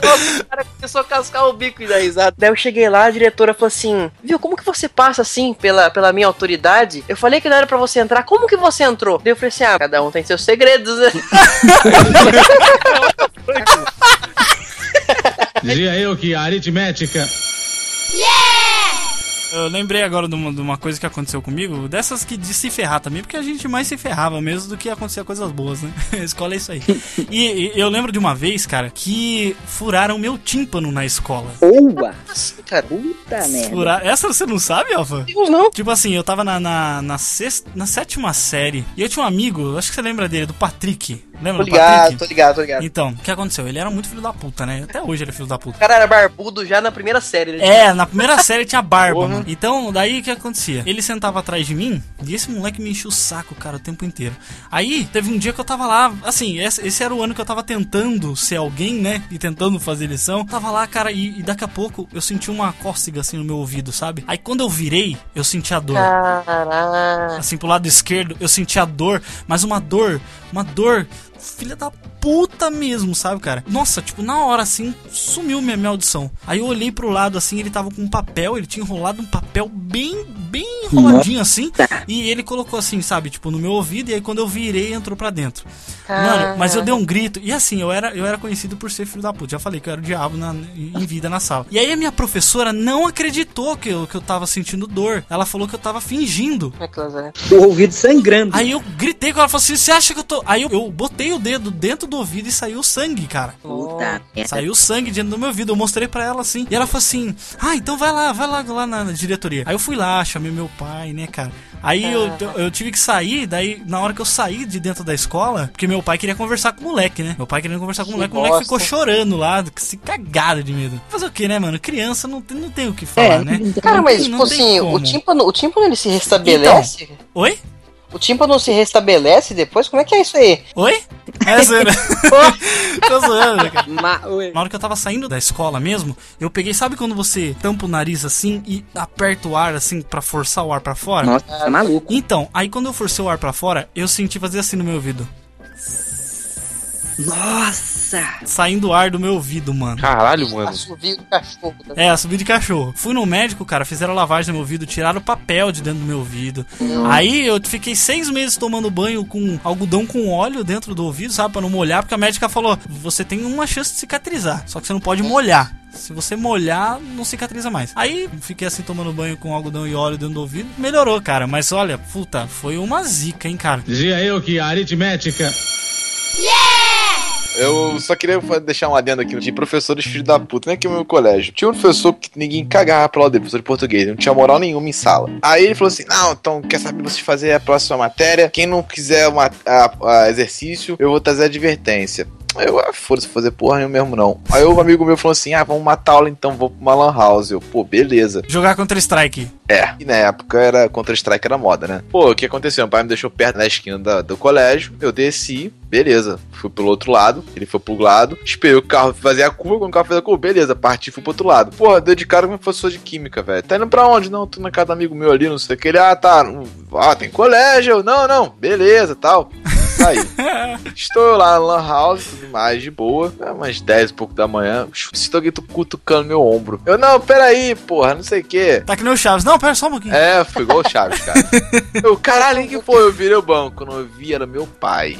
O cara começou a cascar o bico e dar risada. Daí eu cheguei lá, a diretora falou assim: Viu, como que você passa assim pela, pela minha autoridade? Eu falei que não era pra você entrar, como que você entrou? Daí eu falei assim: Ah, cada um tem seus segredos, né? Dizia eu que a aritmética Eu lembrei agora de uma, de uma coisa que aconteceu comigo, dessas que de se ferrar também, porque a gente mais se ferrava mesmo do que acontecia coisas boas, né? A escola é isso aí. E, e eu lembro de uma vez, cara, que furaram meu tímpano na escola. Boa! Cara. Puta merda. Furar... Essa você não sabe, Alfa? Deus não. Tipo assim, eu tava na, na, na, sexta, na sétima série e eu tinha um amigo, acho que você lembra dele, do Patrick. Lembra Tô do ligado, Patrick? tô ligado, tô ligado. Então, o que aconteceu? Ele era muito filho da puta, né? Até hoje ele é filho da puta. O cara era barbudo já na primeira série. Né? É, na primeira série tinha barba, Porra. Então, daí o que acontecia? Ele sentava atrás de mim e esse moleque me enchia o saco, cara, o tempo inteiro. Aí, teve um dia que eu tava lá, assim, esse, era o ano que eu tava tentando ser alguém, né? E tentando fazer lição. Tava lá, cara, e, e daqui a pouco eu senti uma cócega assim no meu ouvido, sabe? Aí quando eu virei, eu senti a dor. Assim, pro lado esquerdo, eu senti a dor, mas uma dor, uma dor, filha da puta mesmo, sabe, cara? Nossa, tipo, na hora assim, sumiu minha, minha audição. Aí eu olhei pro lado assim, ele tava com um papel, ele tinha enrolado um papel bem, bem enroladinho assim. E ele colocou assim, sabe, tipo, no meu ouvido. E aí quando eu virei, entrou pra dentro. Mano, mas eu dei um grito. E assim, eu era, eu era conhecido por ser filho da puta. Já falei que eu era o diabo na- em vida na sala. E aí a minha professora não acreditou que eu, que eu tava sentindo dor. Ela falou que eu tava fingindo. É claro, né? O ouvido sangrando. Aí eu gritei com ela, falou assim, você acha que eu tô... Aí eu, eu botei o dedo dentro do ouvido e saiu sangue, cara. Puta merda. Saiu sangue dentro do meu ouvido, eu mostrei pra ela assim. E ela falou assim: Ah, então vai lá, vai lá, lá na, na diretoria. Aí eu fui lá, chamei meu pai, né, cara. Aí eu, eu, eu tive que sair, daí na hora que eu saí de dentro da escola, porque meu pai queria conversar com o moleque, né? Meu pai queria conversar com o Que moleque, o moleque ficou chorando lá, se cagado de medo. Fazer o que, né, mano? Criança não, tem- não tem o que falar, né? Cara, Não mas tipo assim, o como. tímpano, o tímpano ele se restabelece? Oi? O tímpano se restabelece depois? Como é que é isso aí? Oi? É zoeira. Tô zoando, cara. Ma- oi. Na hora que eu tava saindo da escola mesmo, eu peguei, sabe quando você tampa o nariz assim e aperta o ar assim pra forçar o ar pra fora? Nossa, tá maluco. Então, aí quando eu forcei o ar pra fora, eu senti fazer assim no meu ouvido. Nossa! Saindo o ar do meu ouvido, mano. Caralho, mano. Assovio do cachorro. Tá? É, subi de cachorro. Fui no médico, cara, fizeram lavagem no meu ouvido, tiraram o papel de dentro do meu ouvido. Aí eu fiquei seis meses tomando banho com algodão com óleo dentro do ouvido, sabe? Pra não molhar, porque a médica falou: você tem uma chance de cicatrizar, só que você não pode molhar. Se você molhar, não cicatriza mais. Aí fiquei assim tomando banho com algodão e óleo dentro do ouvido, melhorou, cara. Mas olha, puta, foi uma zica, hein, cara. Dizia eu que a aritmética. Eu só queria deixar um adendo aqui de professores filhos da puta, né? Que o meu colégio. Tinha um professor que ninguém cagava pra lá dele, professor de português, não tinha moral nenhuma em sala. Aí ele falou assim: Não, então quer saber vocês fazer a próxima matéria? Quem não quiser uma, a- a exercício, eu vou trazer advertência. Eu, ah, foda-se fazer porra nenhuma mesmo não. Aí um amigo meu falou assim: Ah, vamos matar aula então, vou pra uma lan house. Eu, pô, beleza. Jogar contra Strike. É, e na época era Counter-Strike era moda, né? Pô, o que aconteceu? Meu pai me deixou perto na esquina da- do colégio, eu desci, beleza. Fui pelo outro lado, ele foi pro lado, esperei o carro fazer a curva, quando o carro fez a curva, beleza, parti, fui pro outro lado. Pô, deu de cara com o professor de química, velho. Tá indo pra onde? Não, tô na casa do amigo meu ali, não sei o que. Ele, ah, tá, ah, tem colégio. Eu, Não, não, beleza, tal. Saí. Estou lá na Lan House, tudo mais, de boa. É umas 10 e pouco da manhã. Sinto alguém tu- cutucando meu ombro. Eu, não, peraí, porra, não sei o que. Tá que nem o Chaves. Não, pera só um pouquinho. É, foi igual o Chaves, cara. Eu, caralho, que foi? Eu virei o banco. Quando eu vi, era meu pai.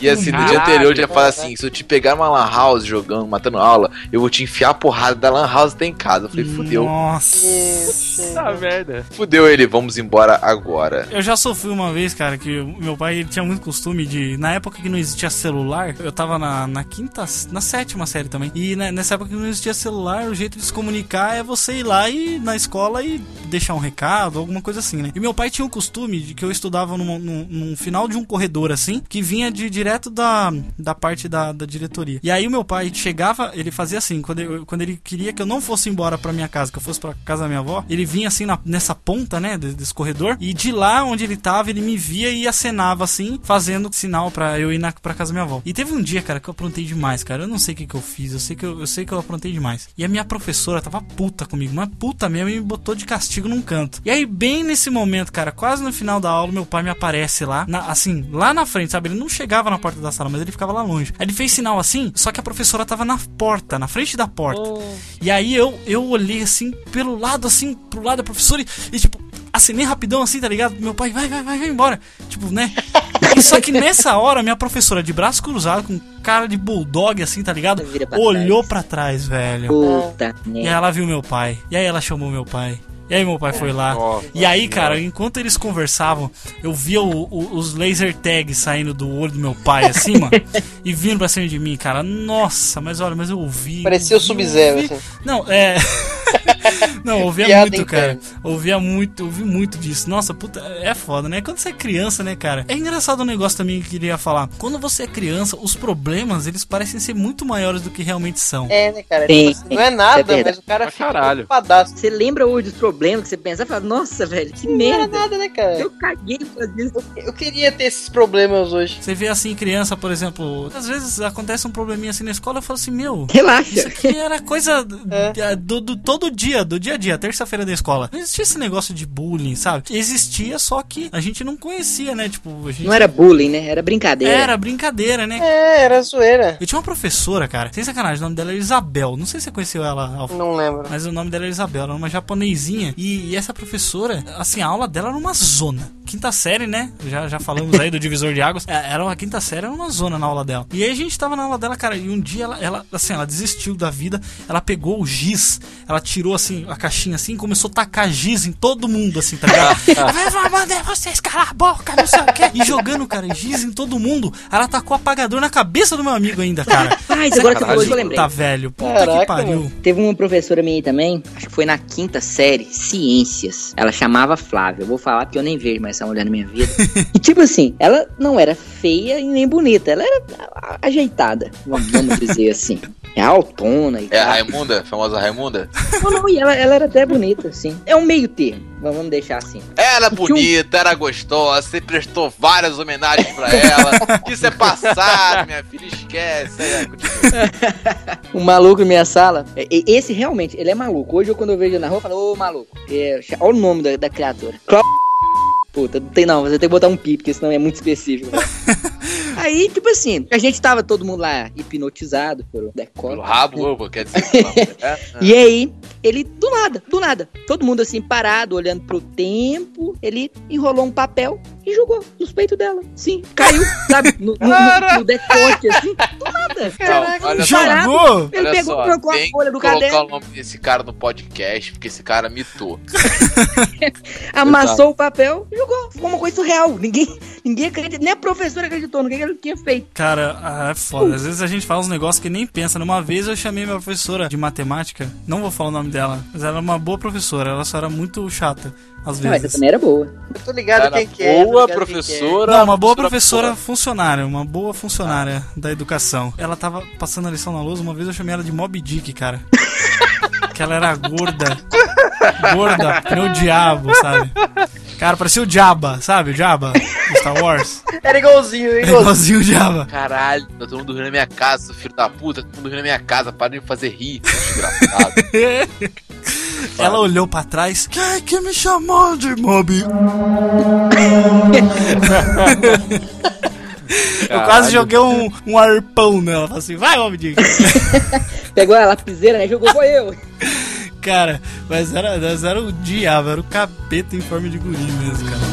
E assim, no dia anterior eu já falei assim: se eu te pegar numa lan house jogando, matando aula, eu vou te enfiar a porrada da lan house até em casa. Eu falei, fudeu. Nossa. merda. Fudeu ele, vamos embora agora. Eu já sofri uma vez, cara, que meu pai ele tinha muito costume de. Na época que não existia celular, eu tava na, na quinta, na sétima série também. E né, nessa época que não existia celular, o jeito de se comunicar é você ir lá e na escola e deixar um recado, alguma coisa assim, né? E meu pai tinha o costume de que eu estudava num, num- num final de um corredor assim, que vinha de direto da, da parte da, da diretoria. E aí o meu pai chegava, ele fazia assim, quando, eu- quando ele queria que eu não fosse embora pra minha casa, que eu fosse pra casa da minha avó, ele vinha assim na- nessa ponta, né, de- desse corredor, e de lá onde ele tava, ele me via e acenava assim, fazendo sinal pra eu ir na, pra casa da minha avó. E teve um dia, cara, que eu aprontei demais, cara. Eu não sei o que, que eu fiz, eu sei que eu, eu sei que eu aprontei demais. E a minha professora tava puta comigo, mas puta mesmo, e me botou de castigo num canto. E aí, bem nesse momento, cara, quase no final da aula, meu pai me aparece lá, na- assim, lá na frente, sabe? Ele não chegava na porta da sala, mas ele ficava lá longe. Aí ele fez sinal assim, só que a professora tava na porta, na frente da porta. E aí eu, eu olhei assim, pelo lado, assim, pro lado da professora e, e, tipo, acenei rapidão assim, tá ligado? Meu pai, vai, vai, vai, vai embora. Tipo, né? Só que nessa hora, minha professora, de braço cruzado, com cara de bulldog, assim, tá ligado? Pra Olhou pra trás, velho. Puta E aí ela viu meu pai. E aí ela chamou meu pai. E aí meu pai foi lá. E aí, cara, enquanto eles conversavam, eu via o- o- os laser tags saindo do olho do meu pai, assim, mano. e vindo pra cima de mim, cara. Nossa, mas olha, mas eu ouvi. Parecia o Sub-Zero, assim. Não, é. Não, eu ouvia Piada muito, cara. Ouvia muito, ouvi muito disso. Nossa, puta, é foda, né? Quando você é criança, né, cara? É engraçado um negócio também que eu queria falar. Quando você é criança, os problemas, eles parecem ser muito maiores do que realmente são. É, né, cara? Sim, Tipo assim, não é nada, é mas o cara fica caralho. preocupadaço. Você lembra hoje dos problemas que você pensa e fala, nossa, velho, que Não merda. era nada, né, cara? Eu caguei pra isso. Eu queria ter esses problemas hoje. Você vê assim, criança, por exemplo, às vezes acontece um probleminha assim na escola, eu falo assim, meu, Relaxa. isso aqui era coisa É. do, do- todo dia dia, do dia a dia, terça-feira da escola. Não existia esse negócio de bullying, sabe? Existia, só que a gente não conhecia, né? Tipo, a gente... Não era bullying, né? Era brincadeira. Era brincadeira, né? É, era zoeira. Eu tinha uma professora, cara, sem sacanagem, o nome dela era Isabel. Não sei se você conheceu ela, Alfa. Não lembro. Mas o nome dela era Isabel, ela era uma japonesinha. E, e essa professora, assim, a aula dela era uma zona. Quinta série, né? Já, já falamos aí do divisor de águas. É, Era uma quinta série, era uma zona na aula dela. E aí a gente tava na aula dela, cara, e um dia ela, ela assim, ela desistiu da vida. Ela pegou o giz, ela tirou, assim, a caixinha assim, começou a tacar giz em todo mundo, assim, tá ligado? Mandei vocês calar a boca, não sei o quê. E jogando, cara, giz em todo mundo. Ela tacou apagador na cabeça do meu amigo ainda, cara. Mas agora que eu lembrei. Tá velho, puta Caraca, que pariu. Teve uma professora minha aí também, acho que foi na quinta série, ciências. Ela chamava Flávia. Eu vou falar porque eu nem vejo mais essa mulher na minha vida. e tipo assim, ela não era feia e nem bonita, ela era ajeitada, vamos dizer assim. É altona e É a tal. Raimunda? A famosa Raimunda? Não, não, e ela, ela era até bonita, assim. É um meio termo, mas vamos deixar assim. Era O que eu- bonita, era gostosa, você prestou várias homenagens pra ela. Isso é passado, minha filha, esquece. Continua. Um maluco em minha sala, e- esse realmente, ele é maluco. Hoje eu quando eu vejo ele na rua, eu falo, ô maluco. É, olha o nome da, da criatura. Clau... Puta, não tem não, você tem que botar um pi, porque senão é muito específico. né? Aí, tipo assim, a gente tava todo mundo lá hipnotizado pelo decoro. Pelo rabo, ovo, quer dizer. pela mulher. E aí, ele, do nada, do nada, todo mundo assim, parado, olhando pro tempo, ele enrolou um papel e jogou nos peitos dela. Sim, caiu, sabe, no, no, no, no decote, assim, do nada. Não, olha só. Parado, Jogou? Ele Olha pegou, só, trocou a folha do colocar caderno, o nome desse cara no podcast, porque esse cara mitou. amassou o papel e jogou. Ficou uma coisa surreal. Ninguém, ninguém acreditou, nem a professora acreditou no que ele tinha feito. Cara, ah, é foda. Às vezes a gente fala uns negócios que nem pensa. Uma vez eu chamei minha professora de matemática, não vou falar o nome dela, mas ela era uma boa professora, ela só era muito chata, às Não, essa vezes. também era boa. Eu tô ligado Cara, quem que é. boa quem professora. Não, uma boa professora professora funcionária, uma boa funcionária da educação. Ela tava passando a lição na luz, uma vez eu chamei ela de Mob Dick, cara. que ela era gorda. Gorda, que nem o diabo, sabe? Cara, parecia o Jabba, sabe? O Jabba do Star Wars. Era igualzinho, era igualzinho. Igualzinho o Jabba. Caralho, tá todo mundo dormindo na minha casa, filho da puta, todo mundo dormindo na minha casa, para de me fazer rir, desgraçado. Ela olhou pra trás. Quem é que me chamou de Mob? Eu quase joguei um, um arpão nela. Falei assim, vai, Mob Dick. Pegou a lapiseira, né? Jogou, foi eu. Cara, mas era, mas era o diabo, era o capeta em forma de guri mesmo, cara.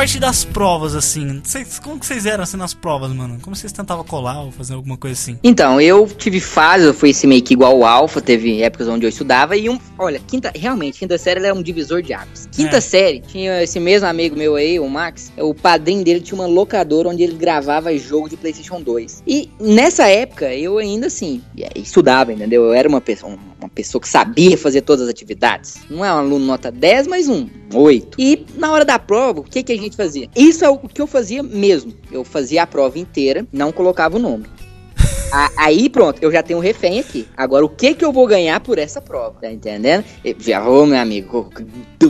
Parte das provas, assim, vocês, como que vocês eram assim nas provas, mano? Como vocês tentavam colar ou fazer alguma coisa assim? Então, eu tive fase, eu fui esse meio que igual o Alpha, teve épocas onde eu estudava e um. Olha, quinta, realmente, quinta série ela é um divisor de águas. Quinta É. série, tinha esse mesmo amigo meu aí, o Max, o padrinho dele tinha uma locadora onde ele gravava jogo de PlayStation 2. E nessa época, eu ainda assim, estudava, entendeu? Eu era uma pessoa, uma pessoa que sabia fazer todas as atividades. Não é um aluno nota 10, mas um 8. E na hora da prova, o que, que a gente fazia? Isso é o que eu fazia mesmo. Eu fazia a prova inteira, não colocava o nome. A- Aí pronto, eu já tenho um refém aqui. Agora, o que que eu vou ganhar por essa prova? Tá entendendo? Eu Já, ô meu amigo,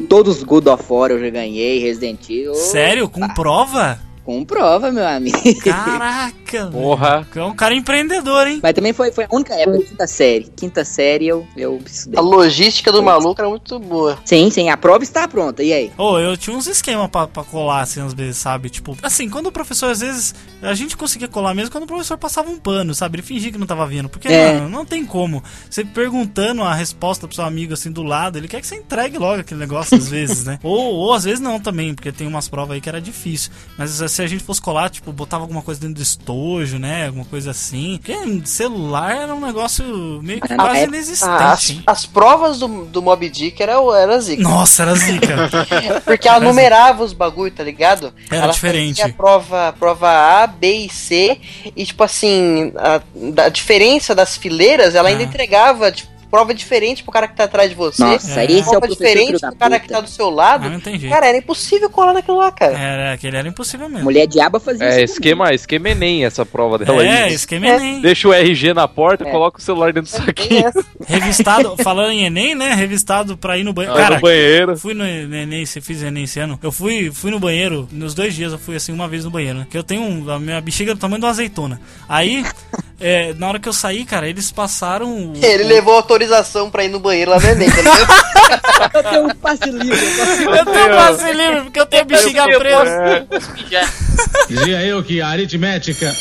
todos os God of War eu já ganhei, Resident Evil. Sério? Com prova? Com prova, meu amigo. Caraca. Porra. É um cara empreendedor, hein? Mas também foi, foi a única época, quinta série. Quinta série eu, eu estudei. A logística do maluco era muito boa. Sim, sim, a prova está pronta. E aí? Ô, eu tinha uns esquemas pra, pra colar, assim, às vezes, sabe? Tipo, assim, quando o professor, às vezes, a gente conseguia colar mesmo quando o professor passava um pano, sabe? Ele fingia que não tava vindo. Porque, É. mano, não tem como. Você perguntando a resposta pro seu amigo, assim, do lado, ele quer que você entregue logo aquele negócio, às vezes, né? Ou, ou às vezes não também, porque tem umas provas aí que era difícil. Mas se a gente fosse colar, tipo, botava alguma coisa dentro do estojo, né? Alguma coisa assim. Porque celular era um negócio meio que Ah, quase é- inexistente. As, as provas do, do Mob Dick era, era zica. Nossa, era zica. Porque ela numerava os bagulho, tá ligado? Era ela diferente. fazia a prova, prova A, B e C. E, tipo assim, a, da diferença das fileiras, ela ainda Ah. entregava, tipo, prova diferente pro cara que tá atrás de você. Nossa, É. esse é o prova diferente pro cara que tá do seu lado. Ah, não jeito. Cara, era impossível colar naquilo lá, cara. Era, aquele era impossível mesmo. Mulher diaba fazia É, isso. esquema, esquema Enem essa prova dela É, aí. esquema Enem. Deixa o RG na porta, É. coloca o celular dentro do Tem saquinho. Revistado, falando em Enem, né? Revistado pra ir no banheiro. Vai Cara, no banheiro. fui no Enem, você fiz Enem esse ano. Eu fui, fui no banheiro, nos dois dias eu fui assim, uma vez no banheiro, né? Que eu tenho um, a minha bexiga é do tamanho de uma azeitona. Aí, é, na hora que eu saí, cara, eles passaram. o- Ele levou autorização pra ir no banheiro lá no Enem, tá ligado? Eu tenho um passe livre. eu tenho passe livre, porque eu tenho a bexiga presa. mijar. Dizia eu que a aritmética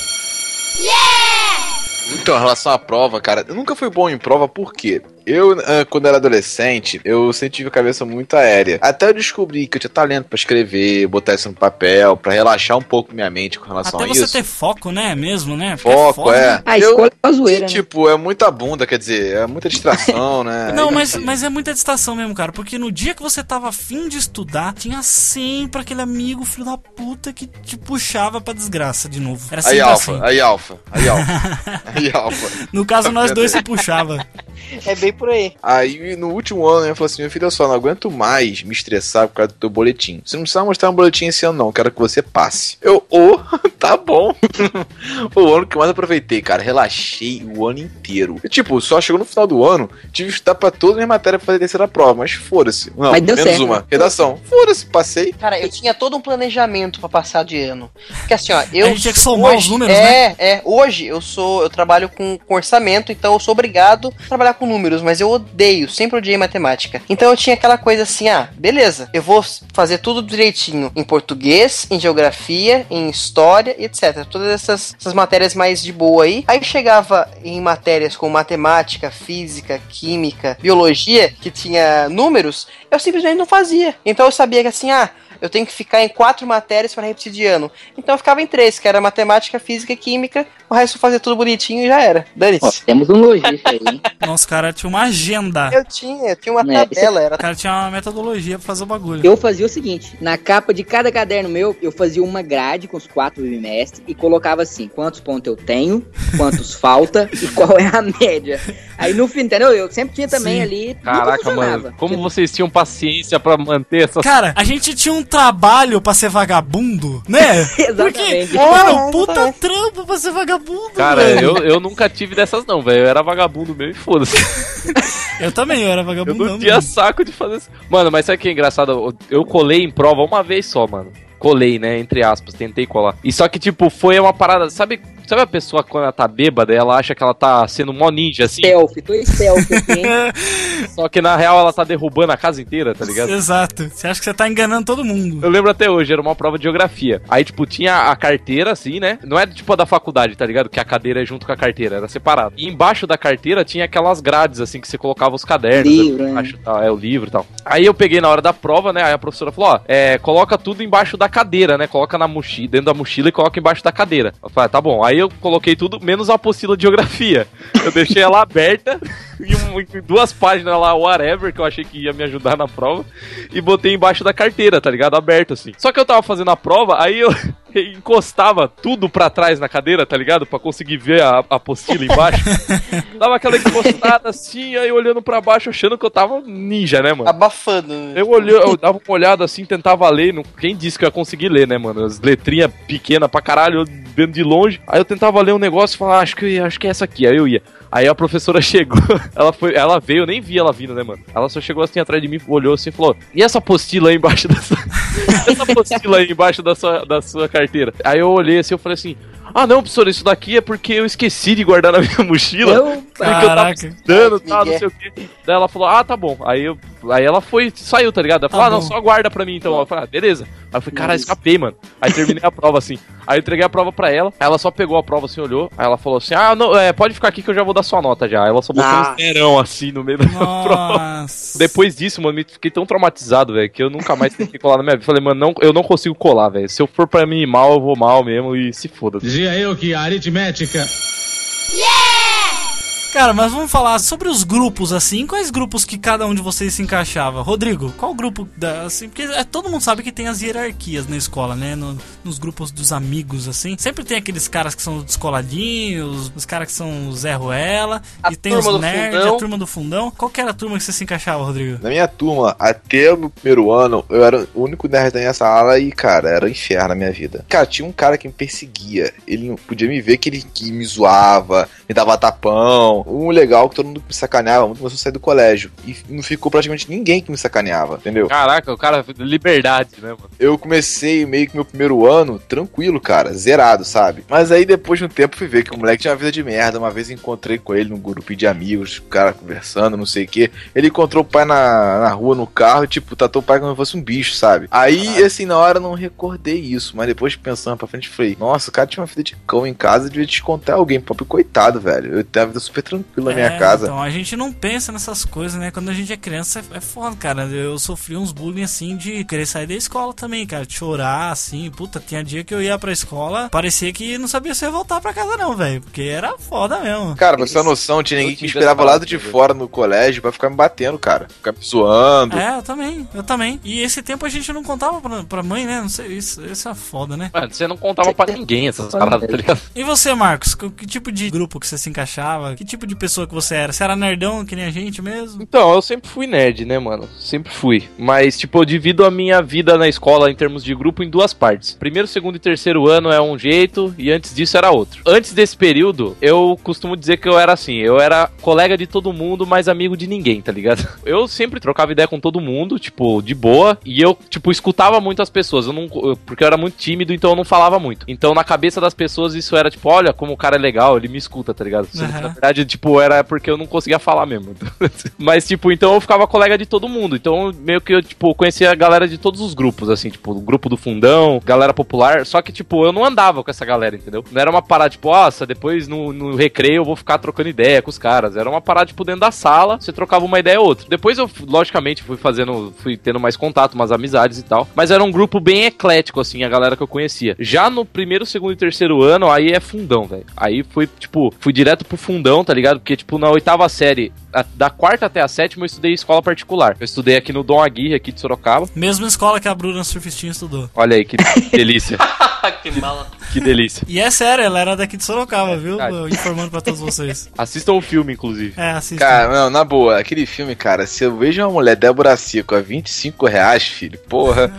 Então, em relação à prova, cara, eu nunca fui bom em prova, por quê? Eu, ah, quando era adolescente, eu sempre tive a cabeça muito aérea. Até eu descobri que eu tinha talento pra escrever, botar isso no papel, pra relaxar um pouco minha mente com relação Até a você isso. ter foco, né? Mesmo, né? Porque Foco, foda, é. né? A Eu- escola é uma zoeira, né? Tipo, é muita bunda, quer dizer, é muita distração, né? Não, mas, mas é muita distração mesmo, cara. Porque no dia que você tava afim de estudar, tinha sempre aquele amigo filho da puta que te puxava pra desgraça de novo. Era Aí, sempre Alfa, assim. aí, Alfa, aí, Alfa. aí, Alfa. No caso, nós dois se puxava. É bem por aí. Aí, no último ano, eu falei assim: meu filho, olha só, não aguento mais me estressar por causa do teu boletim. Você não precisa mostrar um boletim esse ano, não. eu Quero que você passe. Eu, ô, tá bom. O ano que eu mais aproveitei, cara. Relaxei o ano inteiro. E, tipo, só chegou no final do ano, tive que estudar pra todas as minhas matérias pra fazer a terceira prova, mas foda-se. Não, Mas deu menos certo. uma. Redação. Foda-se, passei. Cara, eu tinha todo um planejamento pra passar de ano. Porque assim, ó, eu. A gente tinha que somar os números, é, É, hoje eu sou. Eu trabalho com, com orçamento, então eu sou obrigado a trabalhar com números, mas eu odeio, sempre odiei matemática. Então eu tinha aquela coisa assim, ah, beleza, eu vou fazer tudo direitinho em português, em geografia, em história, etc. Todas essas, essas matérias mais de boa aí. Aí chegava em matérias como matemática, física, química, biologia, que tinha números, eu simplesmente não fazia. Então eu sabia que assim, ah, eu tenho que ficar em quatro matérias para repetir de ano. Então eu ficava em três, que era matemática, física e química. O resto eu fazia tudo bonitinho e já era. Ó, Dane-se. temos um lojista aí, hein? Nossa, cara, tinha uma agenda. Eu tinha, eu tinha uma É, tabela, era O cara tinha uma metodologia pra fazer o bagulho. Eu fazia o seguinte, na capa de cada caderno meu, eu fazia uma grade com os quatro bimestres e colocava assim, quantos pontos eu tenho, quantos falta e qual é a média. Aí no fim, entendeu? Eu sempre tinha também Sim. ali, Caraca, mano. Como vocês tinham paciência pra manter essas. Cara, a gente tinha um trabalho pra ser vagabundo, né? Exatamente. Porque, mano, É, puta trampo pra ser vagabundo, Cara, velho. eu, eu nunca tive dessas não, velho. Eu era vagabundo mesmo e foda-se. Eu também, eu era Eu vagabundo. não tinha saco de fazer isso. Mano, mas sabe o que é engraçado? Eu- Eu colei em prova uma vez só, mano. Colei, né? Entre aspas, tentei colar. E só que, tipo, foi uma parada. Sabe, sabe a pessoa quando ela tá bêbada, ela acha que ela tá sendo mó ninja, assim? Stealth, tô stealth aqui, hein? Só que na real ela tá derrubando a casa inteira, tá ligado? Exato. Você acha que você tá enganando todo mundo. Eu lembro até hoje, era uma prova de geografia. Aí, tipo, tinha a carteira, assim, né? Não é tipo a da faculdade, tá ligado? Que a cadeira é junto com a carteira, era separado. E embaixo da carteira tinha aquelas grades, assim, que você colocava os cadernos. Livro, né? né? Acho, tá, é o livro e tal. Aí eu peguei na hora da prova, né? Aí a professora falou: ó, é, coloca tudo embaixo da cadeira, né? Coloca na mochila, dentro da mochila e coloca embaixo da cadeira. Eu falei, ah, tá bom. Aí eu coloquei tudo, menos a apostila de geografia. Eu deixei ela aberta, em, um- duas páginas lá, whatever, que eu achei que ia me ajudar na prova, e botei embaixo da carteira, tá ligado? Aberto assim. Só que eu tava fazendo a prova, aí eu encostava tudo pra trás na cadeira, tá ligado? Pra conseguir ver a, a apostila embaixo. Dava aquela encostada assim, aí olhando pra baixo, achando que eu tava ninja, né, mano? abafando. né? Eu olhei, eu dava uma olhada assim, tentava ler. Não, quem disse que eu ia conseguir ler, né, mano? As letrinhas pequenas pra caralho, vendo de longe. Aí eu tentava ler um negócio e falava, ah, acho que, acho que é essa aqui. Aí eu ia. Aí a professora chegou, ela foi, ela veio, eu nem vi ela vindo, né, mano? Ela só chegou assim atrás de mim, olhou assim e falou: E essa apostila aí embaixo dessa. essa apostila aí embaixo da sua, da sua carteira? Aí eu olhei assim, eu falei assim. Ah, não, professora, isso daqui é porque eu esqueci de guardar na minha mochila. Eu- Caraca. estudando e tal, não sei o quê. Daí ela falou, ah, tá bom. Aí, eu, aí ela foi, saiu, tá ligado? Ela falou, Tá ah, não, só guarda pra mim então. Eu falei, ah, beleza. Aí eu falei, cara, escapei, mano. Aí terminei a prova assim. Aí eu entreguei a prova pra ela. Aí ela só pegou a prova assim, olhou. Aí ela falou assim, ah, não, é, pode ficar aqui que eu já vou dar sua nota já. Aí ela só botou Ah. um zerão assim no meio da prova. Nossa. Depois disso, mano, me fiquei tão traumatizado, velho, que eu nunca mais tentei colar na minha vida. Falei, mano, não, eu não consigo colar, velho. Se eu for pra mim mal, eu vou mal mesmo e se foda. Dizia eu que a aritmética Cara, mas vamos falar sobre os grupos, assim. Quais grupos que cada um de vocês se encaixava? Rodrigo, qual grupo da. Assim, porque é, todo mundo sabe que tem as hierarquias na escola, né? No- nos grupos dos amigos, assim. Sempre tem aqueles caras que são descoladinhos, os caras que são o Zé Ruela, A e tem os turma do nerds, fundão. a turma do fundão. Qual que era a turma que você se encaixava, Rodrigo? Na minha turma, até o meu primeiro ano, eu era o único nerd da minha sala e, cara, era um inferno na minha vida. Cara, tinha um cara que me perseguia. Ele não podia me ver que ele que me zoava, me dava tapão. Um legal que todo mundo me sacaneava, muito começou a sair do colégio. E não ficou praticamente ninguém que me sacaneava, entendeu? Caraca, o cara, liberdade, né, mano? Eu comecei meio que meu primeiro ano tranquilo, cara, zerado, sabe? Mas aí depois de um tempo fui ver que o moleque tinha uma vida de merda. Uma vez encontrei com ele num grupo de amigos, o cara conversando, não sei o que. Ele encontrou o pai na, na rua, no carro, e, tipo, tratou o pai como se fosse um bicho, sabe? Aí, assim, na hora eu não recordei isso, mas depois pensando pra frente, falei, nossa, o cara tinha uma vida de cão em casa, devia te contar alguém, pobre coitado, velho. Eu tenho uma vida super tranquila na minha É, casa. Então, a gente não pensa nessas coisas, né? Quando a gente é criança, é, é foda, cara. Eu sofri uns bullying assim de querer sair da escola também, cara. De chorar, assim. Puta, tinha dia que eu ia pra escola, parecia que não sabia se ia voltar pra casa, não, velho. Porque era foda mesmo. Cara, pra você ter noção, tinha ninguém que me esperava lado de parada, fora no colégio pra ficar me batendo, cara. Ficar me zoando. É, eu também, eu também. E esse tempo a gente não contava pra, pra mãe, né? Não sei, isso, isso é foda, né? Mano, você não contava pra ninguém essas paradas, tá ligado? E você, Marcos? Que, que tipo de grupo que você se encaixava? Que tipo de pessoa que você era? Você era nerdão, que nem a gente mesmo? Então, eu sempre fui nerd, né, mano? Sempre fui. Mas, tipo, eu divido a minha vida na escola em termos de grupo em duas partes. Primeiro, segundo e terceiro ano é um jeito, e antes disso era outro. Antes desse período, eu costumo dizer que eu era assim: eu era colega de todo mundo, mas amigo de ninguém, tá ligado? Eu sempre trocava ideia com todo mundo, tipo, de boa, e eu, tipo, escutava muito as pessoas. Eu não, eu- porque eu era muito tímido, então eu não falava muito. Então, na cabeça das pessoas, isso era tipo: olha como o cara é legal, ele me escuta, tá ligado? Aham. Na verdade, tipo, era porque eu não conseguia falar mesmo. Mas, tipo, então eu ficava colega de todo mundo. Então, meio que eu, tipo, conhecia a galera de todos os grupos, assim, tipo, o grupo do fundão, galera popular. Só que, tipo, eu não andava com essa galera, entendeu? Não era uma parada, tipo, nossa, depois no, no recreio eu vou ficar trocando ideia com os caras. Era uma parada, tipo, dentro da sala, você trocava uma ideia ou outra. Depois eu, logicamente, fui fazendo, fui tendo mais contato, umas amizades e tal. Mas era um grupo bem eclético, assim, a galera que eu conhecia. Já no primeiro, segundo e terceiro ano, aí é fundão, velho. Aí fui, tipo, fui direto pro fundão, tá ligado? Porque, tipo, na oitava série, a- da quarta até a sétima, eu estudei em escola particular. Eu estudei aqui no Dom Aguirre, aqui de Sorocaba. Mesma escola que a Bruna Surfistinha estudou. Olha aí, que delícia. que mala. que delícia. E é sério, ela era daqui de Sorocaba, viu? verdade. Informando pra todos vocês. Assistam o filme, inclusive. É, assista. Cara, não, na boa, aquele filme, cara, se eu vejo uma mulher Débora Seco a 25 reais, filho, porra.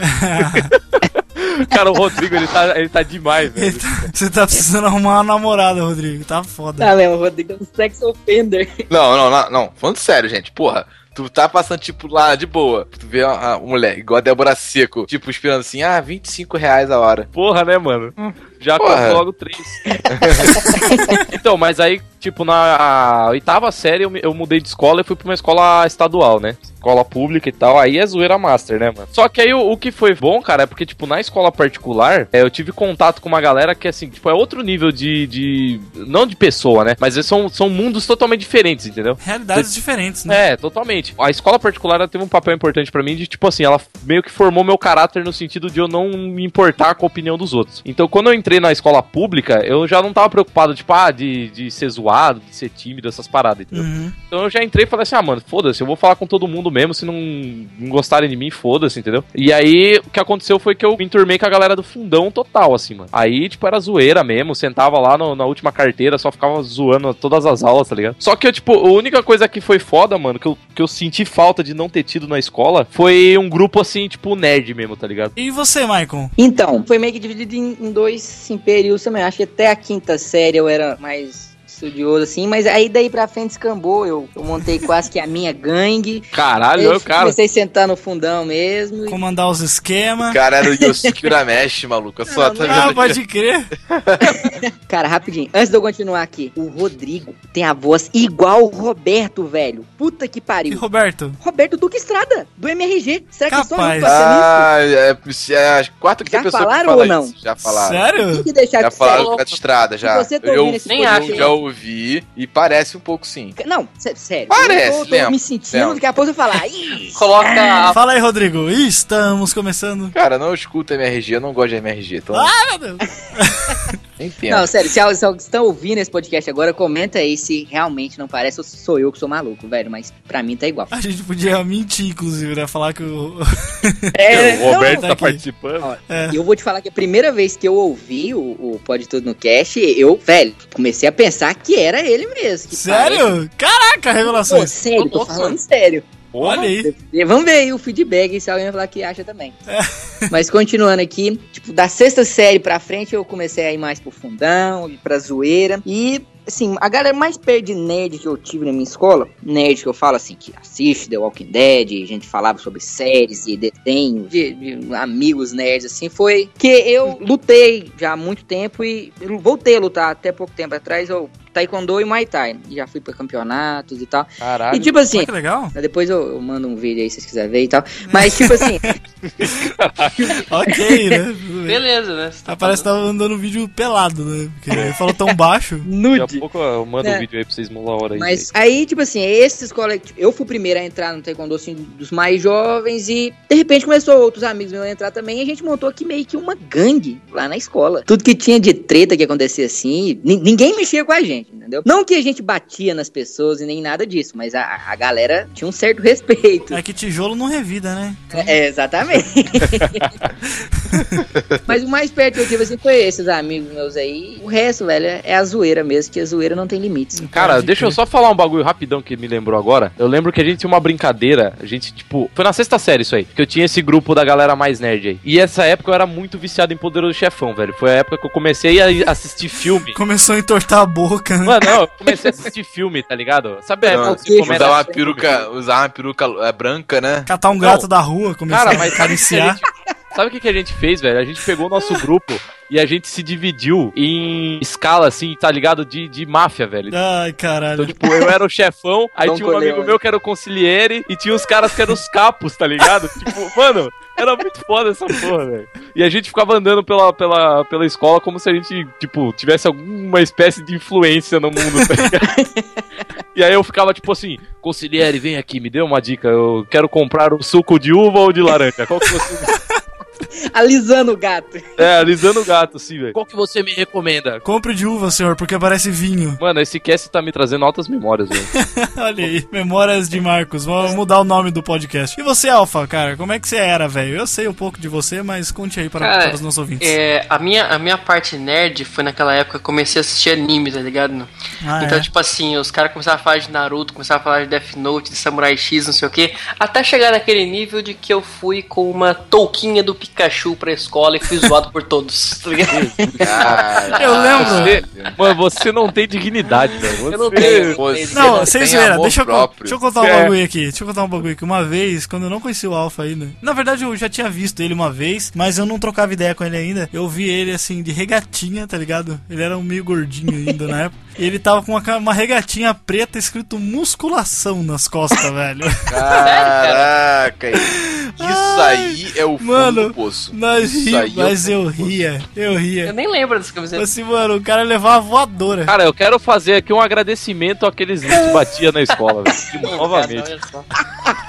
Cara, o Rodrigo, ele tá, ele tá demais, velho. Você tá precisando arrumar uma namorada, Rodrigo. Tá foda. Tá mesmo, o Rodrigo é um sex offender. Não, não, não, não, falando sério, gente, porra. Tu tá passando, tipo, lá de boa. Tu vê uma, uma mulher igual a Débora Seco, tipo, esperando assim, ah, 25 reais a hora. Porra, né, mano? Já comprou logo três. então, mas aí, tipo, na oitava série eu, eu mudei de escola e fui pra uma escola estadual, né? Escola pública e tal. Aí é zoeira master, né, mano? Só que aí o, o que foi bom, cara, é porque, tipo, na escola particular, é, eu tive contato com uma galera que, assim, tipo, é outro nível de. de não de pessoa, né? Mas são, são mundos totalmente diferentes, entendeu? Realidades diferentes, né? É, totalmente. A escola particular ela teve um papel importante pra mim de, tipo assim, ela meio que formou meu caráter no sentido de eu não me importar com a opinião dos outros. Então, quando eu entrei na escola pública, eu já não tava preocupado, tipo, ah, de, de ser zoado, de ser tímido, essas paradas, entendeu? Uhum. Então eu já entrei e falei assim, ah, mano, foda-se, eu vou falar com todo mundo mesmo, se não, não gostarem de mim, foda-se, entendeu? E aí, o que aconteceu foi que eu me enturmei com a galera do fundão total, assim, mano. Aí, tipo, era zoeira mesmo, sentava lá no- na última carteira, só ficava zoando todas as aulas, tá ligado? Só que eu, tipo, a única coisa que foi foda, mano, que eu, que eu senti falta de não ter tido na escola, foi um grupo, assim, tipo, nerd mesmo, tá ligado? E você, Maicon? Então, foi meio que dividido em, em dois sim, períodos também. Acho que até a quinta série eu era mais estudioso, assim, mas aí daí pra frente escambou. Eu, eu montei quase que a minha gangue. Caralho, eu cara. comecei a sentar no fundão mesmo. e- Comandar os esquemas. O cara era o Yosuke Urameshi, maluco. Eu só tá Ah, vendo pode crer. Cara, rapidinho, antes de eu continuar aqui, o Rodrigo tem a voz igual o Roberto, velho. Puta que E pariu. Roberto? Roberto Duque Estrada, do MRG. Será que só eu Capaz. tô Ah, é, é a quarta que Já pessoa que falaram fala ou não? isso. Já falaram. isso? Sério? Tem que deixar Já de falaram sério. do Beto Estrada, já. Você tá eu ouvindo esse nem eu acho. já ouvi e parece um pouco sim. Não, sé- sério. Parece, eu tô, me sentindo, daqui a pouco eu vou falar. Coloca a Fala aí, Rodrigo. Estamos começando. Cara, não escuta MRG, eu não gosto de MRG. Então, Ah, meu Deus. Enfim. Não, sério, se, al- se alguém está ouvindo esse podcast agora, comenta aí se realmente não parece ou se sou eu que sou maluco, velho. Mas pra mim tá igual. A gente podia mentir, inclusive, né? Falar que o. É, o Roberto não, tá aqui. participando. Ó, É. E eu vou te falar que a primeira vez que eu ouvi o, o Pode Tudo no Cast, eu, velho, comecei a pensar que era ele mesmo. que parece- Sério? Caraca, Pô, revelações. sério, tô falando sério. Olha aí. E Vamos ver aí o feedback, se alguém vai falar que acha também. Mas continuando aqui, tipo, da sexta série pra frente eu comecei a ir mais pro fundão, ir pra zoeira. E, assim, a galera mais perto de nerd que eu tive na minha escola, nerd que eu falo assim, que assiste The Walking Dead, a gente falava sobre séries e desenhos, de, de amigos nerds, assim, foi que eu lutei já há muito tempo e voltei a lutar até pouco tempo atrás, eu Taekwondo e Muay Thai. Já fui pra campeonatos e tal. Caralho. E tipo assim, que legal. depois eu, eu mando um vídeo aí se vocês quiserem ver e tal. Mas tipo assim, Ok, né? Beleza, né? Você tá Parece que tava mandando um vídeo pelado, né? Porque ele falou tão baixo. Daqui a nude. pouco eu mando É. um vídeo aí pra vocês uma hora aí. Mas aí, tipo assim, esses coletivos. Eu fui o primeiro a entrar no Taekwondo, assim, dos mais jovens, e de repente começou outros amigos meus a entrar também, e a gente montou aqui meio que uma gangue lá na escola. Tudo que tinha de treta que acontecia assim, ni- ninguém mexia com a gente, entendeu? Não que a gente batia nas pessoas e nem nada disso, mas a, a galera tinha um certo respeito. É que tijolo não revida, né? É, exatamente. Mas o mais perto que eu tive assim foi esses amigos meus aí. O resto, velho, é a zoeira mesmo, que a zoeira não tem limites. Cara, deixa eu só falar um bagulho rapidão que me lembrou agora. Eu lembro que a gente tinha uma brincadeira, a gente, tipo, foi na sexta série isso aí, que eu tinha esse grupo da galera mais nerd aí. E essa época eu era muito viciado em Poderoso Chefão, velho. Foi a época que eu comecei a assistir filme. Começou a entortar a boca, né? Mano, não, eu comecei a assistir filme, tá ligado? Sabe a época Não, você começa usar a uma peruca, usar uma peruca é, branca, né? Catar um gato da rua, começar Cara, a mas acariciar. Sabe o que, que a gente fez, velho? A gente pegou o nosso grupo e a gente se dividiu em escala, assim, tá ligado? De, de máfia, velho. Ai, caralho. Então, tipo, eu era o chefão, aí tinha um amigo meu que era o consigliere e tinha os caras que eram os capos, tá ligado? tipo, mano, era muito foda essa porra, velho. E a gente ficava andando pela, pela, pela escola como se a gente, tipo, tivesse alguma espécie de influência no mundo, tá ligado? E aí eu ficava tipo assim, consigliere, vem aqui, me dê uma dica. Eu quero comprar um suco de uva ou de laranja. Qual que você. Alisando o gato. É, alisando o gato, assim, velho. Qual que você me recomenda? Compre de uva, senhor, porque parece vinho. Mano, esse cast tá me trazendo altas memórias, velho. Olha aí, Memórias de Marcos. Vamos mudar o nome do podcast. E você, Alfa, cara, como é que você era, velho? Eu sei um pouco de você, mas conte aí para, Cara, para os nossos ouvintes. É, a, minha, a minha parte nerd foi naquela época que eu comecei a assistir anime, tá ligado? Ah, então, é? tipo assim, os caras começaram a falar de Naruto, começaram a falar de Death Note, de Samurai X, não sei o que, até chegar naquele nível de que eu fui com uma touquinha do Pikachu pra escola e fui zoado por todos, tá ligado? Eu lembro. Você, mano, você não tem dignidade, velho. Você... Eu não tenho. Você Não, não sem zoeira, deixa eu, deixa eu contar um É. bagulho aqui. Deixa eu contar um bagulho aqui. Uma vez, quando eu não conhecia o Alpha ainda. Na verdade, eu já tinha visto ele uma vez, mas eu não trocava ideia com ele ainda. Eu vi ele assim, de regatinha, tá ligado? Ele era um meio gordinho ainda na época. E ele tava com uma, uma regatinha preta escrito musculação nas costas, velho. Caraca, isso aí é o fundo Mano, do poço. Nós ri, é mas eu ria, eu Eu ria. nem lembro dessa camiseta. Assim, mano, o cara levava uma voadora. Cara, eu quero fazer aqui um agradecimento àqueles que batia na escola, velho. Novamente.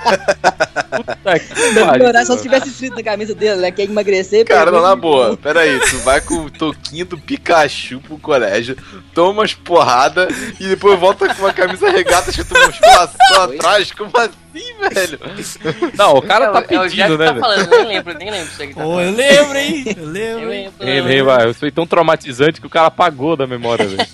Puta que pariu. só se tivesse escrito na camisa dele, né? Quer emagrecer. Cara, não, na boa. Pera aí, tu vai com o toquinho do Pikachu pro colégio, toma umas porrada e depois volta com uma camisa regata escrito musculação atrás. Como assim, velho? Não, o cara É, tá é o Jeff pedindo, né, tá falando, nem lembro, nem lembro aqui. Tá falando. eu lembro, hein? Eu Eu lembro. lembro. Vem, vem, vai. Foi tão traumatizante que o cara apagou da memória, velho.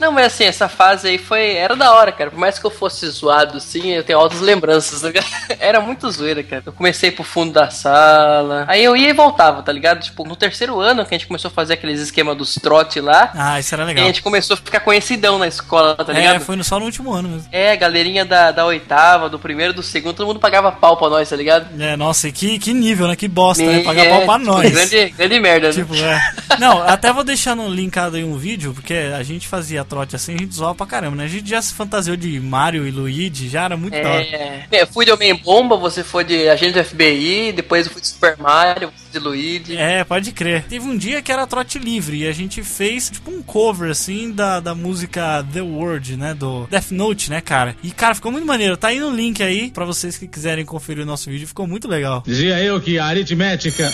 Não, mas assim, essa fase aí foi. Era da hora, cara. Por mais que eu fosse zoado, assim, eu tenho altas lembranças, tá ligado? Era muito zoeira, cara. Eu comecei pro fundo da sala. Aí eu ia e voltava, tá ligado? Tipo, no terceiro ano que a gente começou a fazer aqueles esquemas dos trote lá. Ah, isso era E a legal. gente começou a ficar conhecidão na escola, tá É, ligado? foi no- só no último ano mesmo. É, galerinha da, da oitava, do primeiro, do segundo, todo mundo pagava pau pra nós, tá ligado? É, nossa, e que, que nível, né? Que bosta, né? E Pagar é, pau pra tipo, nós. Grande, grande merda, né? Tipo, é. Não, até vou deixar no linkado aí um vídeo, porque a gente fazia trote assim, a gente zoava pra caramba, né? A gente já se fantasiou de Mario e Luigi, já era muito da hora. É, é, fui de Homem-Bomba, você foi de agente do FBI, depois eu fui de Super Mario, de Luigi. É, pode crer. Teve um dia que era trote livre e a gente fez tipo um cover assim da, da música The Word, né? Do Death Note, né, cara? E cara, ficou muito maneiro. Tá aí no link aí pra vocês que quiserem conferir o nosso vídeo. Ficou muito legal. Dizia eu que a aritmética.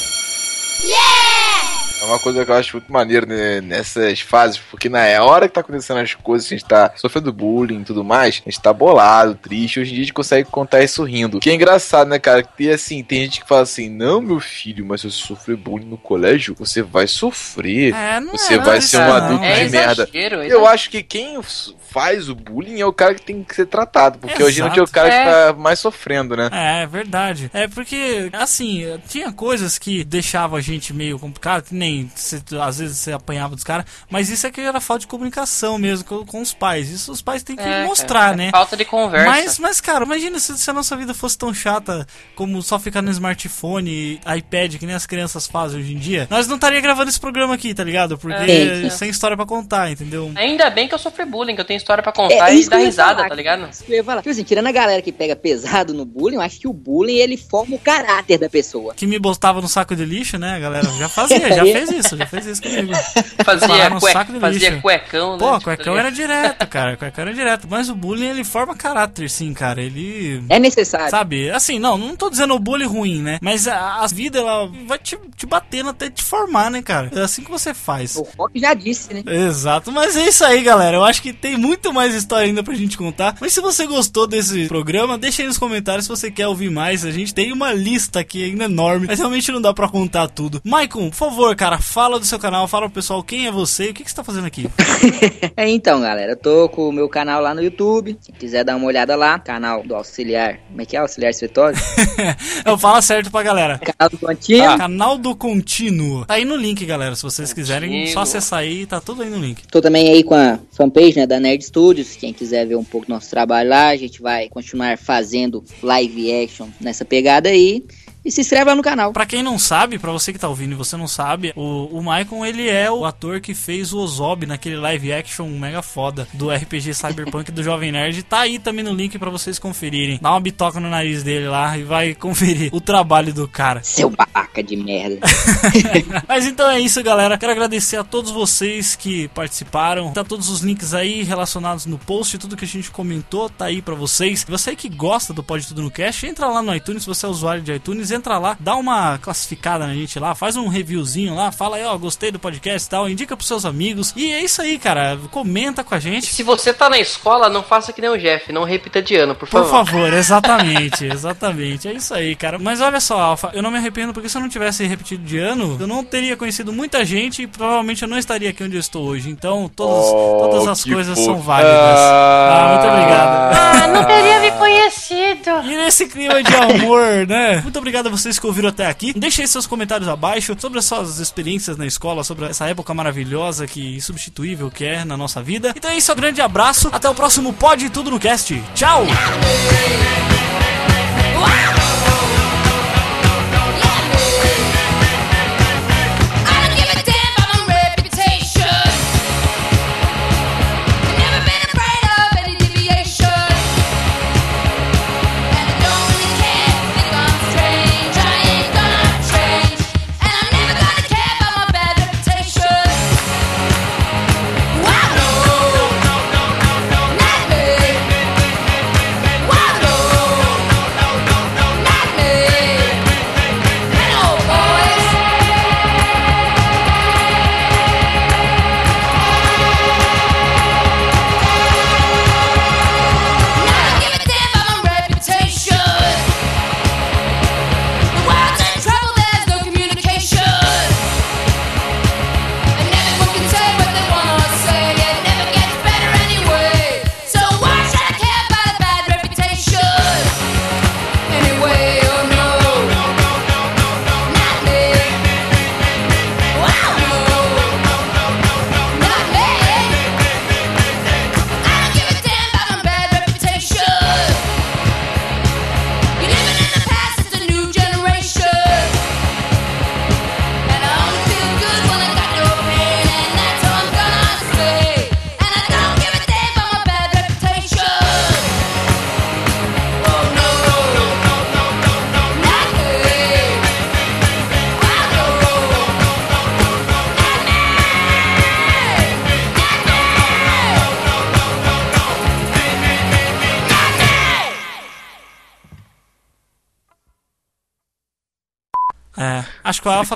Uma coisa que eu acho muito maneiro né, nessas fases, porque na hora que tá acontecendo as coisas, a gente tá sofrendo bullying e tudo mais, a gente tá bolado, triste. Hoje em dia a gente consegue contar isso rindo. Que é engraçado, né, cara? E assim, tem gente que fala assim: não, meu filho, mas se você sofrer bullying no colégio, você vai sofrer. É, não você é vai isso ser um não. adulto É de merda. exagero, é Eu acho que quem faz o bullying é o cara que tem que ser tratado, porque hoje em dia é o Exato. cara que É. tá mais sofrendo, né? É, é verdade. É porque, assim, tinha coisas que deixavam a gente meio complicado, que nem cê- às vezes você apanhava dos caras, mas isso é que era falta de comunicação mesmo com, com os pais. Isso os pais têm que É, mostrar, cara, é né? Falta de conversa. Mas, mas, cara, imagina se, se a nossa vida fosse tão chata como só ficar no smartphone, iPad, que nem as crianças fazem hoje em dia. Nós não estaria gravando esse programa aqui, tá ligado? Porque É. sem história pra contar, entendeu? Ainda bem que eu sofri bullying, que eu tenho história pra contar É e dar risada, falar, tá ligado? Isso que eu ia falar. Tipo assim, tirando a galera que pega pesado no bullying, eu acho que o bullying ele forma o caráter da pessoa. Que me botava no saco de lixo, né, galera? Já fazia, já fez isso, já fez isso comigo. Fazia, Parar no cue- saco de fazia lixo. cuecão, né? Pô, tipo, cuecão tá era direto, cara. Cuecão era direto. Mas o bullying, ele forma caráter, sim, cara. Ele. É necessário. Sabe? Assim, não, não tô dizendo o bullying ruim, né? Mas a, a vida, ela vai te, te batendo até te formar, né, cara? É assim que você faz. O Rock já disse, né? Exato, mas é isso aí, galera. Eu acho que tem muito mais história ainda pra gente contar. Mas se você gostou desse programa, deixa aí nos comentários se você quer ouvir mais. A gente tem uma lista aqui ainda enorme, mas realmente não dá pra contar tudo. Maicon, por favor, cara, fala do seu canal, fala pro pessoal quem é você e o que, que você tá fazendo aqui. É, então, galera, eu tô com o meu canal lá no YouTube. Se quiser dar uma olhada lá, canal do Auxiliar. Como é que é? Auxiliar Escritório? Eu falo certo pra galera. canal do Contínuo. Ah, canal do Contínuo. Tá aí no link, galera. Se vocês quiserem, Contínuo. só acessar aí, tá tudo aí no link. Tô também aí com a fanpage né, da Nerd Studios. Quem quiser ver um pouco do nosso trabalho lá, a gente vai continuar fazendo live action nessa pegada aí. E se inscreve lá no canal. Pra quem não sabe, pra você que tá ouvindo e você não sabe, o, o Maicon, ele é o ator que fez o Ozob naquele live action mega foda do RPG Cyberpunk do Jovem Nerd. Tá aí também no link pra vocês conferirem. Dá uma bitoca no nariz dele lá e vai conferir o trabalho do cara. Seu babaca de merda. Mas então é isso, galera. Quero agradecer a todos vocês que participaram. Tá todos os links aí relacionados no post, tudo que a gente comentou tá aí pra vocês. Você que gosta do Pode Tudo no Cast, entra lá no iTunes, se você é usuário de iTunes, entra lá, dá uma classificada na gente lá, faz um reviewzinho lá, fala aí, ó, gostei do podcast e tal, indica pros seus amigos. E é isso aí, cara. Comenta com a gente. Se você tá na escola, não faça que nem o Jeff, não repita de ano, por Por favor. favor, exatamente, exatamente. É isso aí, cara. Mas olha só, Alfa, eu não me arrependo porque se eu não tivesse repetido de ano, eu não teria conhecido muita gente e provavelmente eu não estaria aqui onde eu estou hoje. Então, todas, Oh, todas as coisas fofo. são válidas. Ah, muito obrigado. Ah, não teria me conhecido. E nesse clima de amor, né? Muito obrigado a vocês que ouviram até aqui. Deixe aí seus comentários abaixo sobre as suas experiências na escola, sobre essa época maravilhosa que insubstituível que é na nossa vida. Então é isso, um grande abraço. Até o próximo Pode Tudo no Cast. Tchau!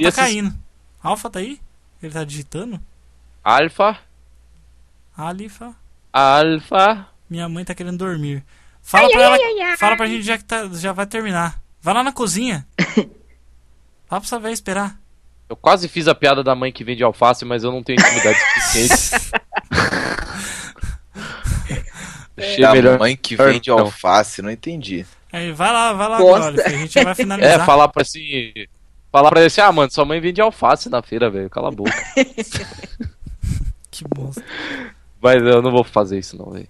Tá Esses- caindo. Alfa tá aí? Ele tá digitando? Alfa, Alifa. alfa. Minha mãe tá querendo dormir. Fala pra ela. Fala pra gente já que tá, já vai terminar. Vai lá na cozinha. Fala pra essa velha esperar. Eu quase fiz a piada da mãe que vende alface, mas eu não tenho intimidade suficiente. Achei Da melhor. mãe que vende Não. alface, não entendi. Aí, vai lá, vai lá agora, a gente já vai É, finalizar. falar pra assim. Falar pra ele assim, ah, mano, sua mãe vende alface na feira, velho. Cala a boca. Que bosta. Mas eu não vou fazer isso, não, velho.